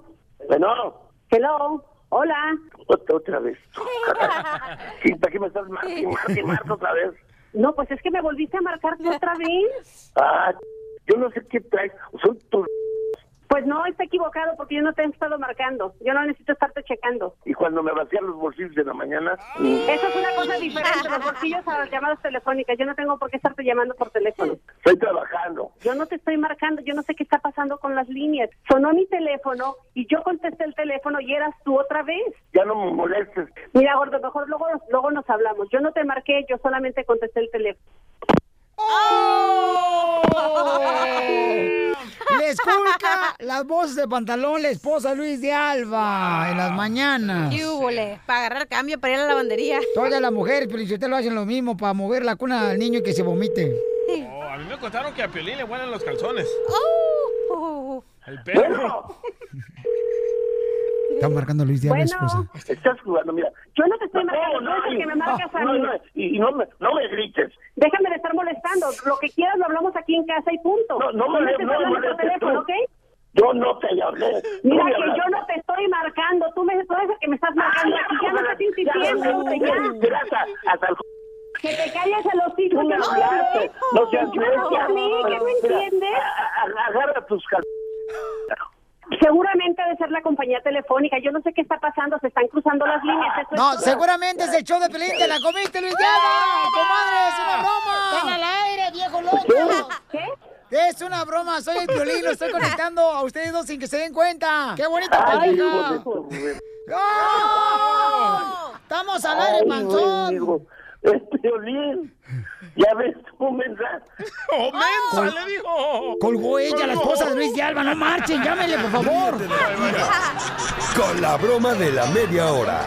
Bueno, Hello. Hola. otra, otra vez. [laughs] Sí, ¿Para qué me estás marcando otra vez? No, pues es que me volviste a marcar otra vez. Ah, yo no sé qué traes. Son tus... Pues no, está equivocado porque yo no te he estado marcando. Yo no necesito estarte checando. Y cuando me vacían los bolsillos de la mañana... Eso es una cosa diferente, los bolsillos a las llamadas telefónicas. Yo no tengo por qué estarte llamando por teléfono. Estoy trabajando. Yo no te estoy marcando, yo no sé qué está pasando con las líneas. Sonó mi teléfono y yo contesté el teléfono y eras tú otra vez. Ya no me molestes. Mira, gordo, mejor luego, luego nos hablamos. Yo no te marqué, yo solamente contesté el teléfono. Le esculca las voces de pantalón la esposa Luis de Alba en las mañanas. ¿Qué hubole? Para agarrar cambio para ir a la lavandería. Todas las mujeres, pero lo hacen lo mismo para mover la cuna al niño y que se vomite. Oh, a mí me contaron que a Piolín le huelen los calzones. Oh. El perro. [laughs] Está marcando Luis Alba, Bueno. esposa. Estás jugando, mira. Yo no te estoy No, marcando, no, eres el que me marcas a no, mí. no, y, y no, me, no me grites. Déjame de estar molestando. Lo que quieras lo hablamos aquí en casa y punto. No, no me- me no molestes teléfono. ¿ok? Yo no te hablé. Mira No que hablaste. yo no te estoy marcando. Tú, me, tú eres el que me estás marcando. Ya no estás insistiendo. ya. Hasta, hasta el... Que te calles a los hijos. No No seas dejo. necia. ¿A mí? ¿Qué no entiendes? Agarra tus cal... Seguramente debe ser la compañía telefónica. Yo no sé qué está pasando. Se están cruzando las líneas. Eso No, seguramente es el show de Pelín, te la comiste, Luis Alba. ¡Comadre, es una broma! ¡Están al aire, viejo loco! ¿Qué? Es una broma, soy el violín, lo estoy conectando a ustedes dos sin que se den cuenta. ¡Qué bonita pareja! tu- ¡Oh! ¡Estamos al aire, hijo. Es Piolín. Ya ves tu mensaje. [laughs] ¡Oh, mensa, le dijo! Colgó ella, la esposa de Luis de Alba. No marchen, llámenle, por favor. Con la broma de la media hora.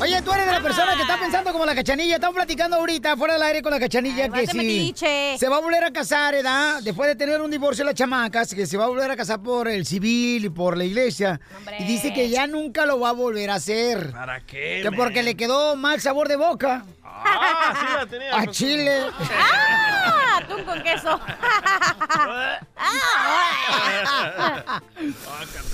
Oye, tú eres de la persona que está pensando como la cachanilla. Estamos platicando ahorita, fuera del aire con la cachanilla, Ay, que si metiche. se va a volver a casar, ¿verdad? Después de tener un divorcio la chamacas, que se va a volver a casar por el civil y por la iglesia. Y dice que ya nunca lo va a volver a hacer. ¿Para qué? Que porque le quedó mal sabor de boca. Ah, sí la tenía. A Chile. ¡Ah! ¡Atún con queso!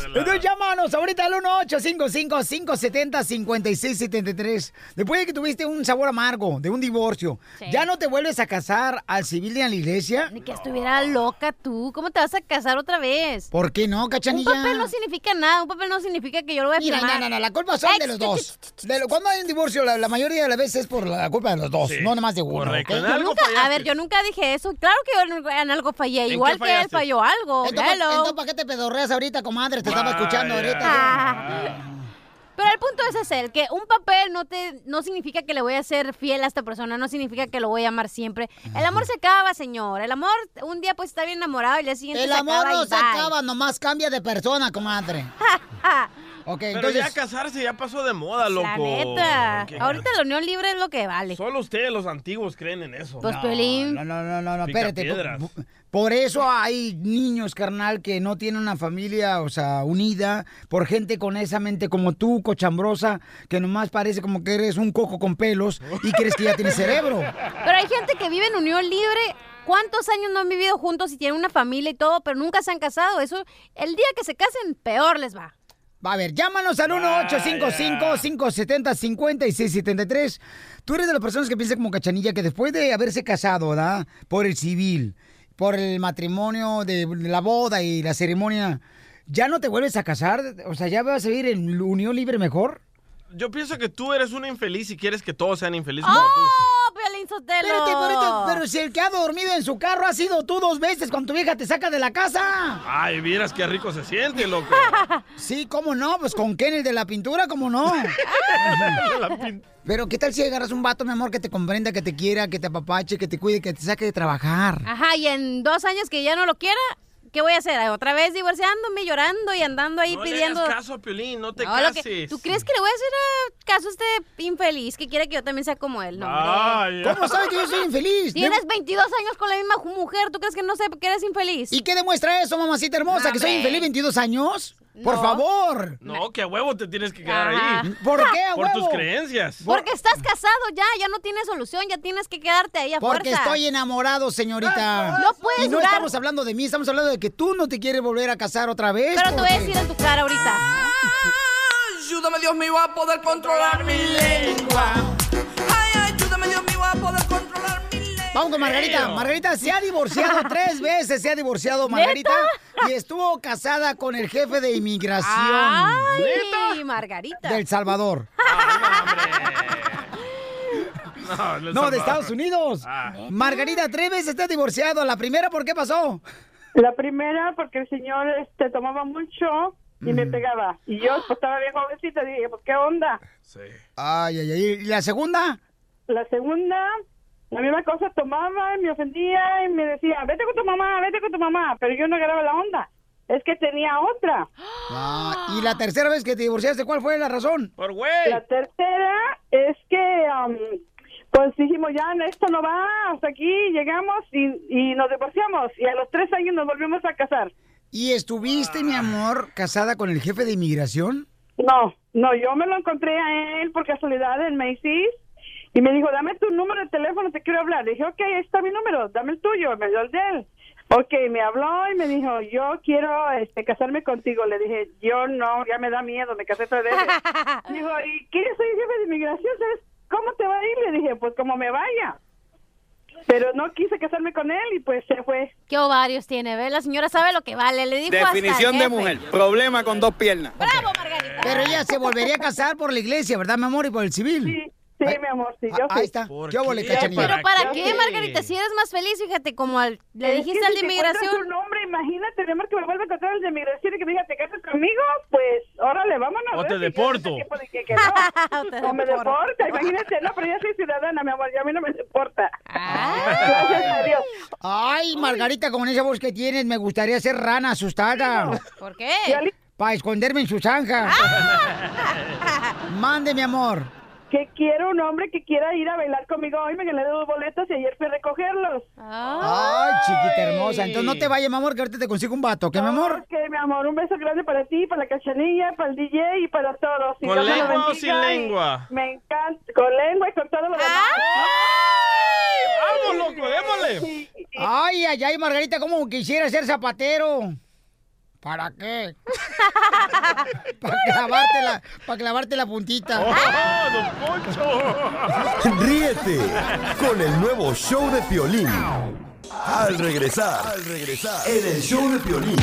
Entonces llámanos ahorita al 1-855-570-5673. Después de que tuviste un sabor amargo de un divorcio, Sí. ¿ya no te vuelves a casar al civil y a la iglesia? Ni que estuviera loca tú. ¿Cómo te vas a casar otra vez? ¿Por qué no, Un cachanilla? papel no significa nada. Un papel no significa que yo lo voy a Mira, firmar. no, no, no, la culpa son de los dos. De lo- cuando hay un divorcio, la, la mayoría de las veces es por la culpa de los dos, Sí. no nada más de uno. A ver, yo nunca dije eso. Claro que yo en- algo fallé. ¿En Igual que él falló algo. Entonces, ¿para qué te pedorreas ahorita, comadre? Te estaba escuchando ahorita. Ah. Pero el punto es ese, el que un papel no te no significa que le voy a ser fiel a esta persona, no significa que lo voy a amar siempre. El amor se acaba, señor. El amor un día pues está bien enamorado y el día siguiente El se amor acaba no y se bye. acaba, nomás cambia de persona, comadre. [laughs] Ok, Pero entonces... ya casarse ya pasó de moda, loco. La neta. ¿Qué- Ahorita la unión libre es lo que vale. Solo ustedes, los antiguos, creen en eso. Pues. No, no, no, no, no, Pica espérate. piedras. Por, por eso hay niños, carnal, que no tienen una familia, o sea, unida, por gente con esa mente como tú, cochambrosa, que nomás parece como que eres un coco con pelos y crees que ya tienes cerebro. Pero hay gente que vive en unión libre. ¿Cuántos años no han vivido juntos y tienen una familia y todo, pero nunca se han casado? Eso, el día que se casen, peor les va. Va a ver, llámanos al 1-855-570-5673. Tú eres de las personas que piensan como Cachanilla que después de haberse casado, ¿verdad? Por el civil, por el matrimonio de la boda y la ceremonia, ¿ya no te vuelves a casar? O sea, ¿ya vas a vivir en unión libre mejor? Yo pienso que tú eres una infeliz y quieres que todos sean infelices como tú. ¡Oh, Piolín Sotelo! Espérate, espérate, pero si el que ha dormido en su carro ha sido tú dos veces cuando tu vieja te saca de la casa. Ay, vieras qué rico se siente, loco. [laughs] Sí, ¿cómo no? Pues con Ken, el de la pintura, ¿cómo no? [laughs] Pero ¿qué tal si agarras un vato, mi amor, que te comprenda, que te quiera, que te apapache, que te cuide, que te saque de trabajar? Ajá, y en dos años que ya no lo quiera, ¿qué voy a hacer? ¿Otra vez divorciándome, llorando y andando ahí No pidiendo... le hagas caso, Piolín, no te No, que- cases. ¿Tú crees que le voy a hacer eh, caso a este infeliz que quiere que yo también sea como él? No. ¿Cómo sabes que yo soy infeliz? Tienes 22 años con la misma mujer, ¿tú crees que no sé que eres infeliz? ¿Y qué demuestra eso, mamacita hermosa? ¿Que soy infeliz 22 años? Por No. favor. No, que a huevo te tienes que quedar Ajá. ahí. ¿Por qué a Por tus creencias. Porque estás casado ya, ya no tienes solución, ya tienes que quedarte ahí a Porque fuerza. estoy enamorado, señorita. No puedes Y no durar. estamos hablando de mí, estamos hablando de que tú no te quieres volver a casar otra vez. Pero te voy a decir en tu cara ahorita. Ayúdame, Dios mío, a poder controlar mi lengua. Vamos con Margarita. Margarita se ha divorciado [laughs] tres veces, se ha divorciado Margarita y estuvo casada con el jefe de inmigración Ay, Margarita. del Salvador. [laughs] No, El No, de. Estados Unidos. Ah. Margarita, tres veces está divorciado. La primera, ¿por qué pasó? La primera porque el señor este, tomaba mucho y me pegaba. Y yo pues, estaba bien jovencita y dije, pues qué onda. Ay, ay, ay. ¿Y la segunda? La segunda, la misma cosa, tomaba y me ofendía y me decía, vete con tu mamá, vete con tu mamá. Pero yo no agarraba la onda. Es que tenía otra. Ah, ¿Y la tercera vez que te divorciaste, cuál fue la razón? Por güey. La tercera es que, am, pues dijimos, ya esto no va, hasta aquí llegamos y, y nos divorciamos. Y a los tres años nos volvimos a casar. ¿Y estuviste, mi amor, casada con el jefe de inmigración? No, no, yo me lo encontré a él por casualidad en Macy's y me dijo, dame tu número de teléfono, te quiero hablar. Le dije, ok, ahí está mi número, dame el tuyo, me dio el de él. Ok, me habló y me dijo, yo quiero este, casarme contigo. Le dije, yo no, ya me da miedo, me casé tres veces. [laughs] Dijo, ¿y qué? Soy jefe de inmigración, ¿sabes cómo te va a ir? Le dije, pues como me vaya. Pero no quise casarme con él y pues se fue. ¿Qué ovarios tiene? ¿Ve? La señora sabe lo que vale. Le dijo hasta Definición de mujer. Problema con dos piernas. ¡Bravo, Margarita! Pero ella se volvería a casar por la iglesia, ¿verdad, mi amor? Y por el civil. Sí, sí, mi amor, sí, yo Ah, Ahí está. ¿Por ¿Qué óvole, qué? cachanilla? Pero ¿para qué. Margarita? Si eres más feliz, fíjate, como al- le Es dijiste que al si de inmigración. un hombre, imagínate, mi amor, que me vuelva a encontrar el de inmigración y que me diga, ¿te casas conmigo? Pues, órale, vámonos. O ¿eh? te yo deporto. que- que no. [laughs] O me deporta, imagínate, no, pero ya soy ciudadana, mi amor, ya a mí no me deporta. Ah. Gracias a Dios. Ay, Margarita, con esa voz que tienes, me gustaría ser rana asustada. ¿Por qué? Para esconderme en su zanja. Mande, mi amor. Que quiero un hombre que quiera ir a bailar conmigo hoy, me gané dos boletos y ayer fui a recogerlos. Ay, chiquita hermosa. Entonces no te vayas, mi amor, que ahorita te consigo un vato, ¿qué, mi amor? Ok, mi amor, un beso grande para ti, para la cachanilla, para el DJ y para todos. Y ¿Con lengua o sin lengua? Me encanta, con lengua y con todo lo demás. ¡Vamos, loco, démosle! Ay, ay, ay, Margarita, como quisiera ser zapatero. ¿Para qué? [laughs] para clavarte la, para clavarte la puntita. ¡Oh, don Poncho! Ríete con el nuevo show de Piolín. Al regresar, al regresar, en el show de Piolín.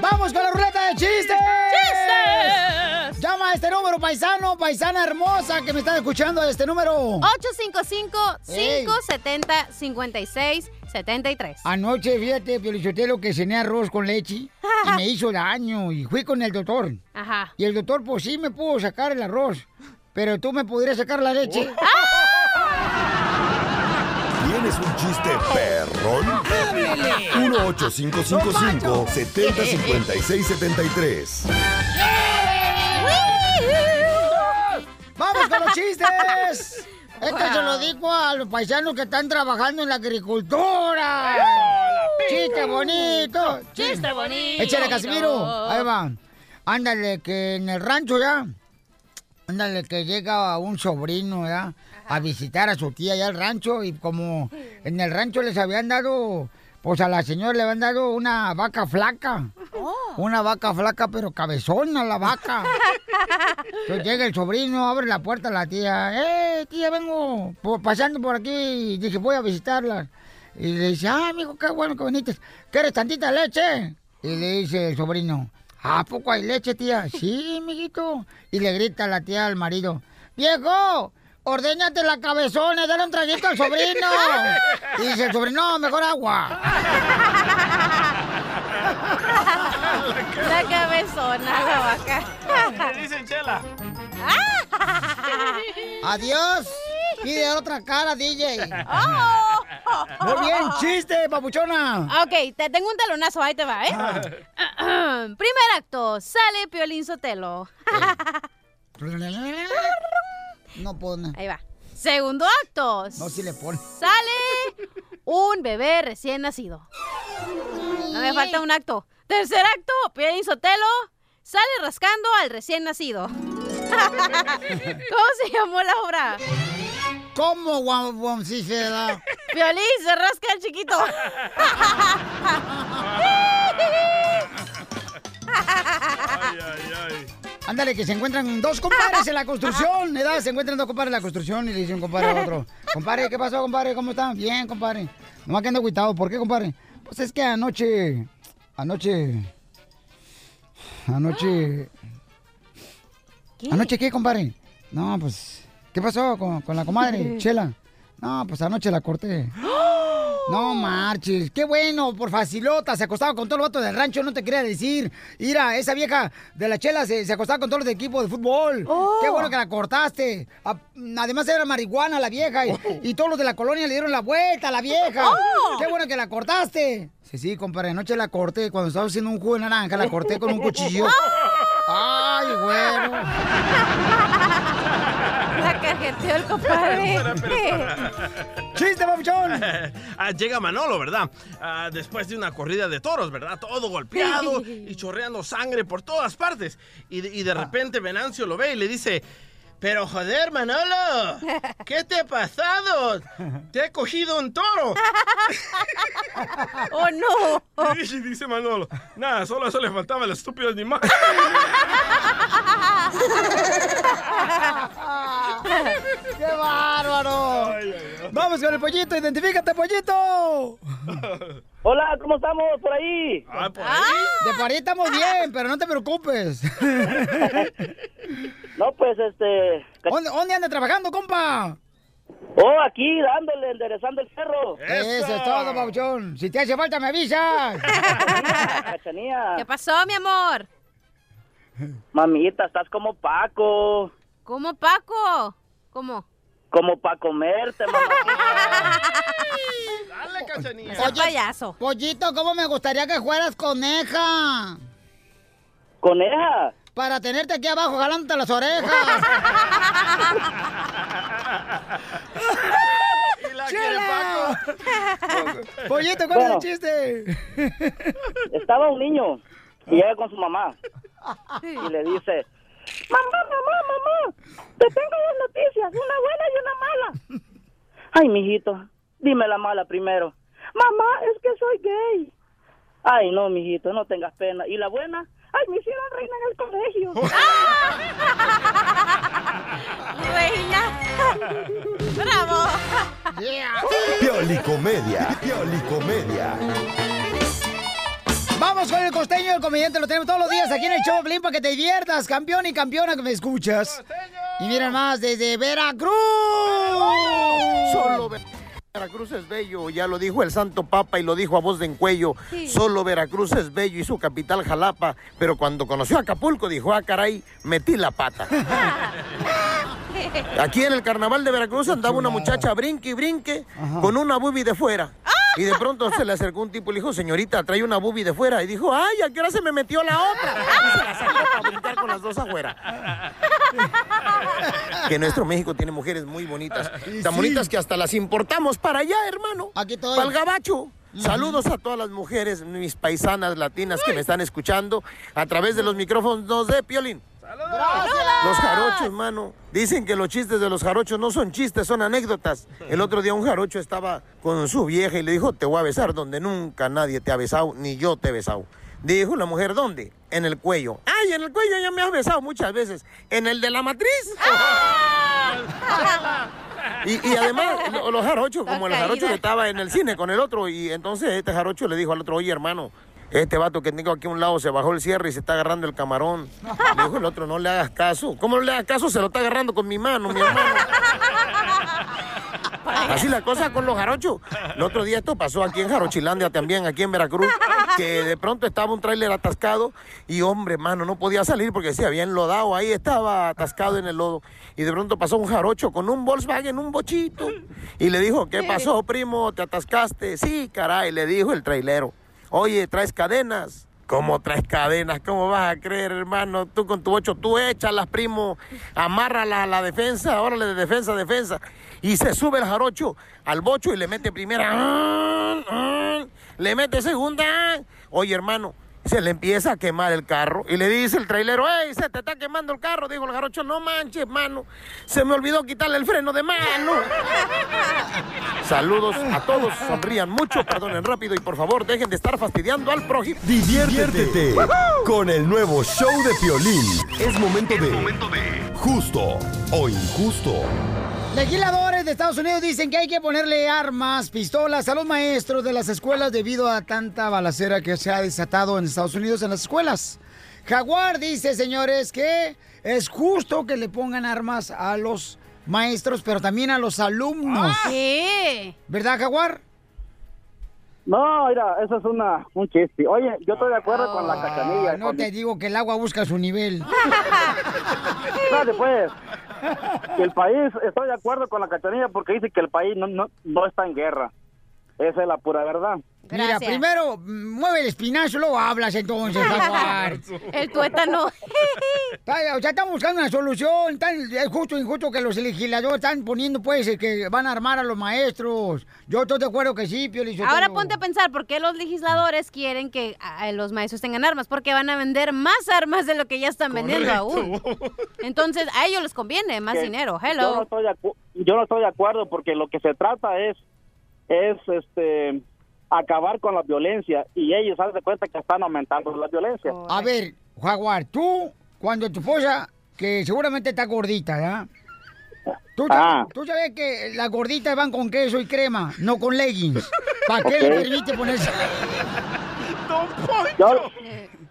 ¡Vamos con la ruleta de chistes! ¡Chistes! Llama a este número, paisano, paisana hermosa que me están escuchando a este número. 855-570-5673. Anoche, fíjate, Piolichotelo, que cené arroz con leche y me [laughs] hizo daño y fui con el doctor. Ajá. Y el doctor, pues sí me pudo sacar el arroz, pero tú me podrías sacar la leche. [laughs] ¿Tienes un chiste perrón? 1-8555-705673. Con los chistes! [laughs] Esto se lo digo a los paisanos que están trabajando en la agricultura. ¡Chiste bonito! ¡Chiste bonito! Échale, Casimiro. Ahí va. Ándale, que en el rancho ya. Ándale, que llega un sobrino ya a visitar a su tía allá al rancho. Y como en el rancho les habían dado, pues a la señora le habían dado una vaca flaca. Una vaca flaca, pero cabezona la vaca. [laughs] Entonces llega el sobrino, abre la puerta a la tía. ¡Eh, tía, vengo por- pasando por aquí! Y dije, voy a visitarla. Y le dice, ah, amigo, qué bueno que viniste. ¿Quieres tantita leche? Y le dice el sobrino, ¿a poco hay leche, tía? Sí, amiguito. Y le grita la tía al marido, ¡Viejo! Ordéñate la cabezona, dale un traguito al sobrino. Y dice el sobrino, no, mejor agua. La cabezona, la vaca. ¿Qué dicen, Chela? [laughs] Adiós. Pide otra cara, DJ. Oh. Muy bien, chiste, papuchona. Ok, te tengo un talonazo, ahí te va, ¿eh? [clears throat] Primer acto, sale Piolín Sotelo. [laughs] [laughs] No pone. Ahí va. Segundo acto. No, sí le pone. Sale un bebé recién nacido. No me falta un acto. Tercer acto, Piolín Sotelo sale rascando al recién nacido. [laughs] ¿Cómo se llamó la obra? ¿Cómo, guam, guam, sí se da? Piolín se rasca el chiquito. [laughs] Ándale, que se encuentran dos compadres en la construcción, ¿verdad? Se encuentran dos compadres en la construcción y le dicen compadre a otro. Compadre, ¿qué pasó, compadre? ¿Cómo están? Bien, compadre. Nomás que ando agüitado. ¿Por qué, compadre? Pues es que anoche... Anoche... Anoche... ¿Anoche qué, compadre? No, pues... ¿Qué pasó con, con la comadre, [laughs] Chela? No, pues anoche la corté. [laughs] No marches, qué bueno, por facilota, se acostaba con todos los vatos del rancho, no te quería decir. Mira, esa vieja de la chela se, se acostaba con todos los de equipo de fútbol. Qué bueno que la cortaste. Además era marihuana la vieja y, y todos los de la colonia le dieron la vuelta a la vieja. Oh. Qué bueno que la cortaste. Sí, sí, compadre, anoche la corté, cuando estaba haciendo un jugo de naranja, la corté con un cuchillo. Ay, bueno. [laughs] La cajeteó el compadre. [laughs] ¡Chiste, papuchón! Ah, llega Manolo, ¿verdad? Ah, después de una corrida de toros, ¿verdad? Todo golpeado y chorreando sangre por todas partes. Y de, y de repente Venancio lo ve y le dice... Pero joder, Manolo, [laughs] ¿qué te ha pasado? Te he cogido un toro. ¡Oh, no! [laughs] Y dice Manolo, nada, solo eso le faltaba el estúpido animal. [laughs] ¡Qué bárbaro! Vamos con el pollito, identifícate, pollito. Hola, ¿cómo estamos por ahí? Ah, por De por ahí estamos bien, pero no te preocupes. [laughs] No, pues este. ¿Dónde, dónde anda trabajando, compa? Oh, aquí dándole, enderezando el cerro. Eso es todo, Pauchón. Si te hace falta, me avisas. [laughs] Cachanía. ¿Qué pasó, mi amor? Mamita, estás como Paco. ¿Cómo, Paco? ¿Cómo? Como para comerte, mamá. Dale, cachanilla. Payaso. Pollito, ¿cómo me gustaría que fueras coneja? ¿Coneja? Para tenerte aquí abajo jalándote las orejas. [laughs] y la ¡Chela! [laughs] Pollito, ¿cuál Bueno. es el chiste? Estaba un niño y llega con su mamá [laughs] y le dice, mamá, mamá, mamá, te tengo dos noticias, una buena y una mala. Ay, mijito, dime la mala primero. Mamá, es que soy gay. Ay, no, mijito, no tengas pena. ¿Y la buena? Ay, me hicieron reina en el colegio. [laughs] ¡Reina! ¡Bravo! Piolicomedia. Piolicomedia. Vamos con el costeño, el comediante, lo tenemos todos los días aquí en el show para que te diviertas, campeón y campeona que me escuchas. Y miren más, desde Veracruz. Solo Ver- Veracruz es bello, ya lo dijo el Santo Papa y lo dijo a voz de encuello. Sí. Solo Veracruz es bello y su capital Jalapa, pero cuando conoció a Acapulco dijo, ah, caray, metí la pata. [laughs] Aquí en el carnaval de Veracruz andaba una muchacha brinque y brinque con una bubi de fuera. Y de pronto se le acercó un tipo y le dijo, señorita, trae una bubi de fuera. Y dijo, ay, ¿a qué hora se me metió la otra? Y se la sacó para brincar con las dos afuera. Que nuestro México tiene mujeres muy bonitas. Tan bonitas que hasta las importamos para allá, hermano. Aquí todo. Para el gabacho. Saludos a todas las mujeres, mis paisanas latinas que me están escuchando a través de los micrófonos de Piolín. Los jarochos, mano. Dicen que los chistes de los jarochos no son chistes, son anécdotas. El otro día un jarocho estaba con su vieja y le dijo, te voy a besar donde nunca nadie te ha besado, ni yo te he besado. Dijo la mujer, ¿dónde? En el cuello. Ay, en el cuello ya me has besado muchas veces. ¿En el de la matriz? Y, y además, lo- los jarochos, como el jarocho que estaba en el cine con el otro, y entonces este jarocho le dijo al otro, oye hermano, este vato que tengo aquí a un lado se bajó el cierre y se está agarrando el camarón. Le [laughs] dijo el otro, no le hagas caso. ¿Cómo no le hagas caso? Se lo está agarrando con mi mano, mi hermano. [laughs] Así la cosa con los jarochos. El otro día esto pasó aquí en Jarochilandia también, aquí en Veracruz, que de pronto estaba un tráiler atascado y hombre, mano, no podía salir porque se había enlodado, ahí estaba atascado en el lodo. Y de pronto pasó un jarocho con un Volkswagen, un bochito. Y le dijo, ¿qué pasó, primo? ¿Te atascaste? Sí, caray, le dijo el trailero. Oye, ¿traes cadenas? ¿Cómo traes cadenas? ¿Cómo vas a creer, hermano? Tú con tu bocho, tú échalas, primo, amárralas a la defensa, órale de defensa defensa. Y se sube el jarocho al bocho y le mete primera, le mete segunda. Oye, hermano, se le empieza a quemar el carro y le dice el trailero, ¡Ey, se te está quemando el carro! Dijo el jarocho, no manches, mano, se me olvidó quitarle el freno de mano. [laughs] Saludos a todos, sonrían mucho, perdonen rápido y por favor dejen de estar fastidiando al prójimo. Diviértete con el nuevo show de Piolín. Es momento de justo o injusto. Legisladores de Estados Unidos dicen que hay que ponerle armas, pistolas a los maestros de las escuelas debido a tanta balacera que se ha desatado en Estados Unidos en las escuelas. Jaguar dice, señores, que es justo que le pongan armas a los maestros, pero también a los alumnos. ¿Qué? ¿Verdad, Jaguar? No, mira, eso es una, un chiste. Oye, yo estoy de acuerdo con la cachanilla. Ah, no te digo que el agua busca su nivel. [laughs] Espérate, pues. El país, estoy de acuerdo con la cachanilla porque dice que el país no, no, no está en guerra. Esa es la pura verdad. Mira, primero mm, mueve el espinazo, luego hablas entonces. [laughs] El tuétano. [laughs] O sea, estamos buscando una solución. Tan, es justo o injusto que los legisladores están poniendo, pues, eh, que van a armar a los maestros. Yo estoy de acuerdo que sí, Pio. Ahora ponte a pensar, ¿por qué los legisladores quieren que los maestros tengan armas? Porque van a vender más armas de lo que ya están vendiendo aún. Entonces, a ellos les conviene más Que dinero. Yo no, Hello. estoy yo no estoy de acuerdo porque lo que se trata es, es este acabar con la violencia y ellos se dan cuenta que están aumentando la violencia. A ver, Jaguar, tú, cuando tu esposa, que seguramente está gordita, ¿ya? Tú, Ah. tú sabes que las gorditas van con queso y crema, no con leggings. ¿Para qué le permite ponerse? Yo,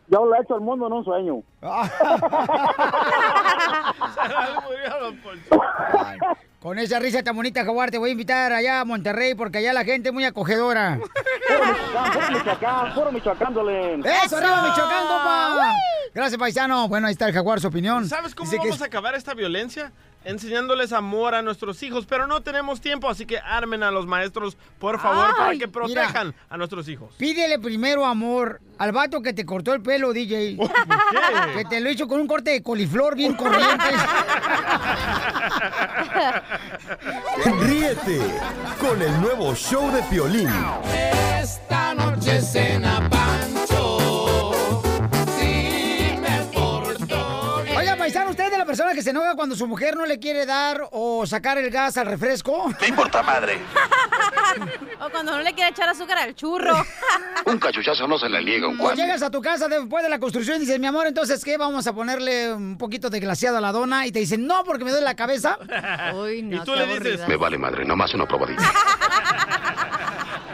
yo lo he hecho el mundo en un sueño. [laughs] [laughs] Con esa risa tan bonita, Jaguar, te voy a invitar allá a Monterrey porque allá la gente es muy acogedora. [laughs] Puro Michoacán, puro Michoacán, Dolén. ¡Eso, arriba, Michoacán, compa! Gracias, paisano. Bueno, ahí está el Jaguar, su opinión. ¿Sabes cómo Dice que vamos a acabar esta violencia? Enseñándoles amor a nuestros hijos, pero no tenemos tiempo, así que armen a los maestros, por favor, para que mira. protejan a nuestros hijos. Pídele primero amor al vato que te cortó el pelo, DJ. [laughs] Que te lo hizo con un corte de coliflor bien corriente. [laughs] Ríete con el nuevo show de Piolín. Esta noche cena Pancho. ¿Usted es de la persona que se enoja cuando su mujer no le quiere dar o sacar el gas al refresco? Me importa madre. [laughs] O cuando no le quiere echar azúcar al churro. [laughs] Un cachuchazo no se le liega a un O cuate. llegas a tu casa después de la construcción y dices, mi amor, entonces, ¿qué? Vamos a ponerle un poquito de glaseado a la dona. Y te dicen, no, porque me duele la cabeza. [laughs] Uy, no, Y tú le dices, Me vale madre, nomás una probadita.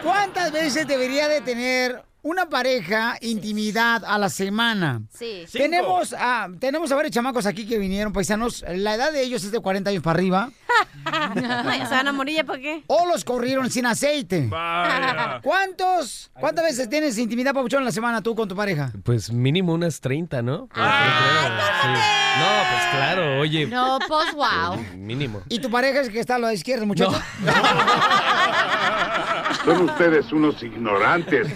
¿Cuántas veces debería de tener una pareja intimidad a la semana? Sí. Tenemos a, tenemos a varios chamacos aquí que vinieron, paisanos. La edad de ellos es de 40 años para arriba. [laughs] ya se van a morir, ¿ya para qué? O los corrieron sin aceite. Vaya. ¿Cuántos? ¿Cuántas veces tienes intimidad, Papuchón, en la semana tú con tu pareja? Pues mínimo unas 30, ¿no? Yo creo, sí. No, pues claro, oye. No, pues wow. Mínimo. ¿Y tu pareja es que está a la izquierda, muchacho? [laughs] Son ustedes unos ignorantes.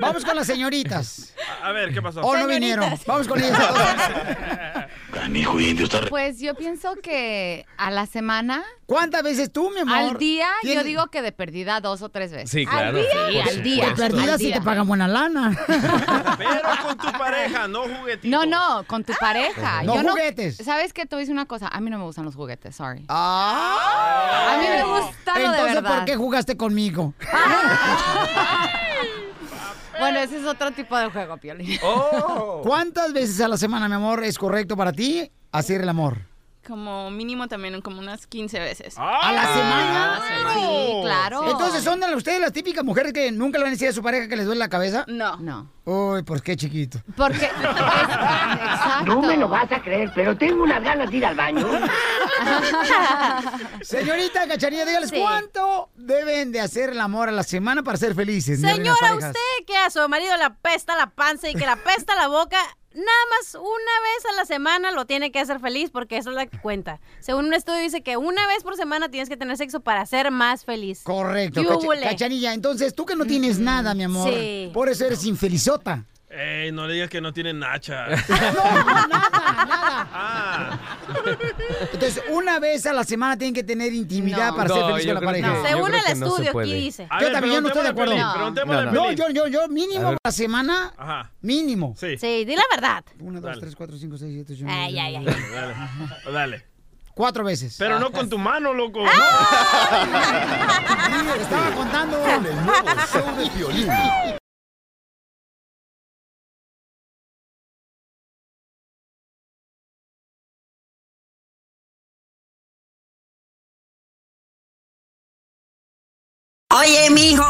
Vamos con las señoritas. A ver, ¿qué pasó? ¿O no vinieron? Vamos con ellas. [laughs] Canijo indio, está re- Pues yo pienso que a la semana. ¿Cuántas veces tú, mi amor? Al día, yo ¿Tienes- digo que de perdida dos o tres veces. Sí, claro. ¿Al día? Sí, al día. De perdida si día. te pagan buena lana. [laughs] Pero con tu pareja, no juguetito. No, no, con tu pareja. No Yo juguetes. ¿Sabes qué? Te voy a decir una cosa. A mí no me gustan los juguetes, sorry. Ah. A mí me gusta lo de Entonces, verdad. ¿por qué jugaste conmigo? [laughs] Bueno, ese es otro tipo de juego, Piolín. ¿Cuántas veces a la semana, mi amor, es correcto para ti hacer el amor? Como mínimo también como unas 15 veces. ¿A la semana? Sí, claro. Entonces, ¿son de ustedes las típicas mujeres que nunca le van a decir a su pareja que les duele la cabeza? No. No. Uy, pues qué chiquito. Porque. [laughs] Exacto. No me lo vas a creer, pero tengo unas ganas de ir al baño. [laughs] Señorita Cacharilla, dígales Sí. cuánto deben de hacer el amor a la semana para ser felices. Señora, usted que a su marido le apesta la panza y que le apesta la boca, nada más una vez a la semana lo tiene que hacer feliz porque eso es la que cuenta. Según un estudio dice que una vez por semana tienes que tener sexo para ser más feliz. Correcto. Cachanilla. Entonces, tú que no tienes nada, mi amor, Sí. por eso eres infelizota. Ey, no le digas que no tiene nacha. [laughs] Entonces, una vez a la semana tienen que tener intimidad No. para ser No, feliz con la pareja. yo Según el no estudio, aquí dice. A Yo ver, también no estoy de acuerdo. No, yo, yo, yo, mínimo A la semana, Ajá. mínimo. Sí. Sí, di la verdad. Una, dos, Dale. tres, cuatro, cinco, seis, siete, ocho, Ay, nueve, ay, ay. Dale. Dale. Cuatro veces. Pero no con tu mano, loco. [laughs] Estaba contando. Con el nuevo show de Piolín.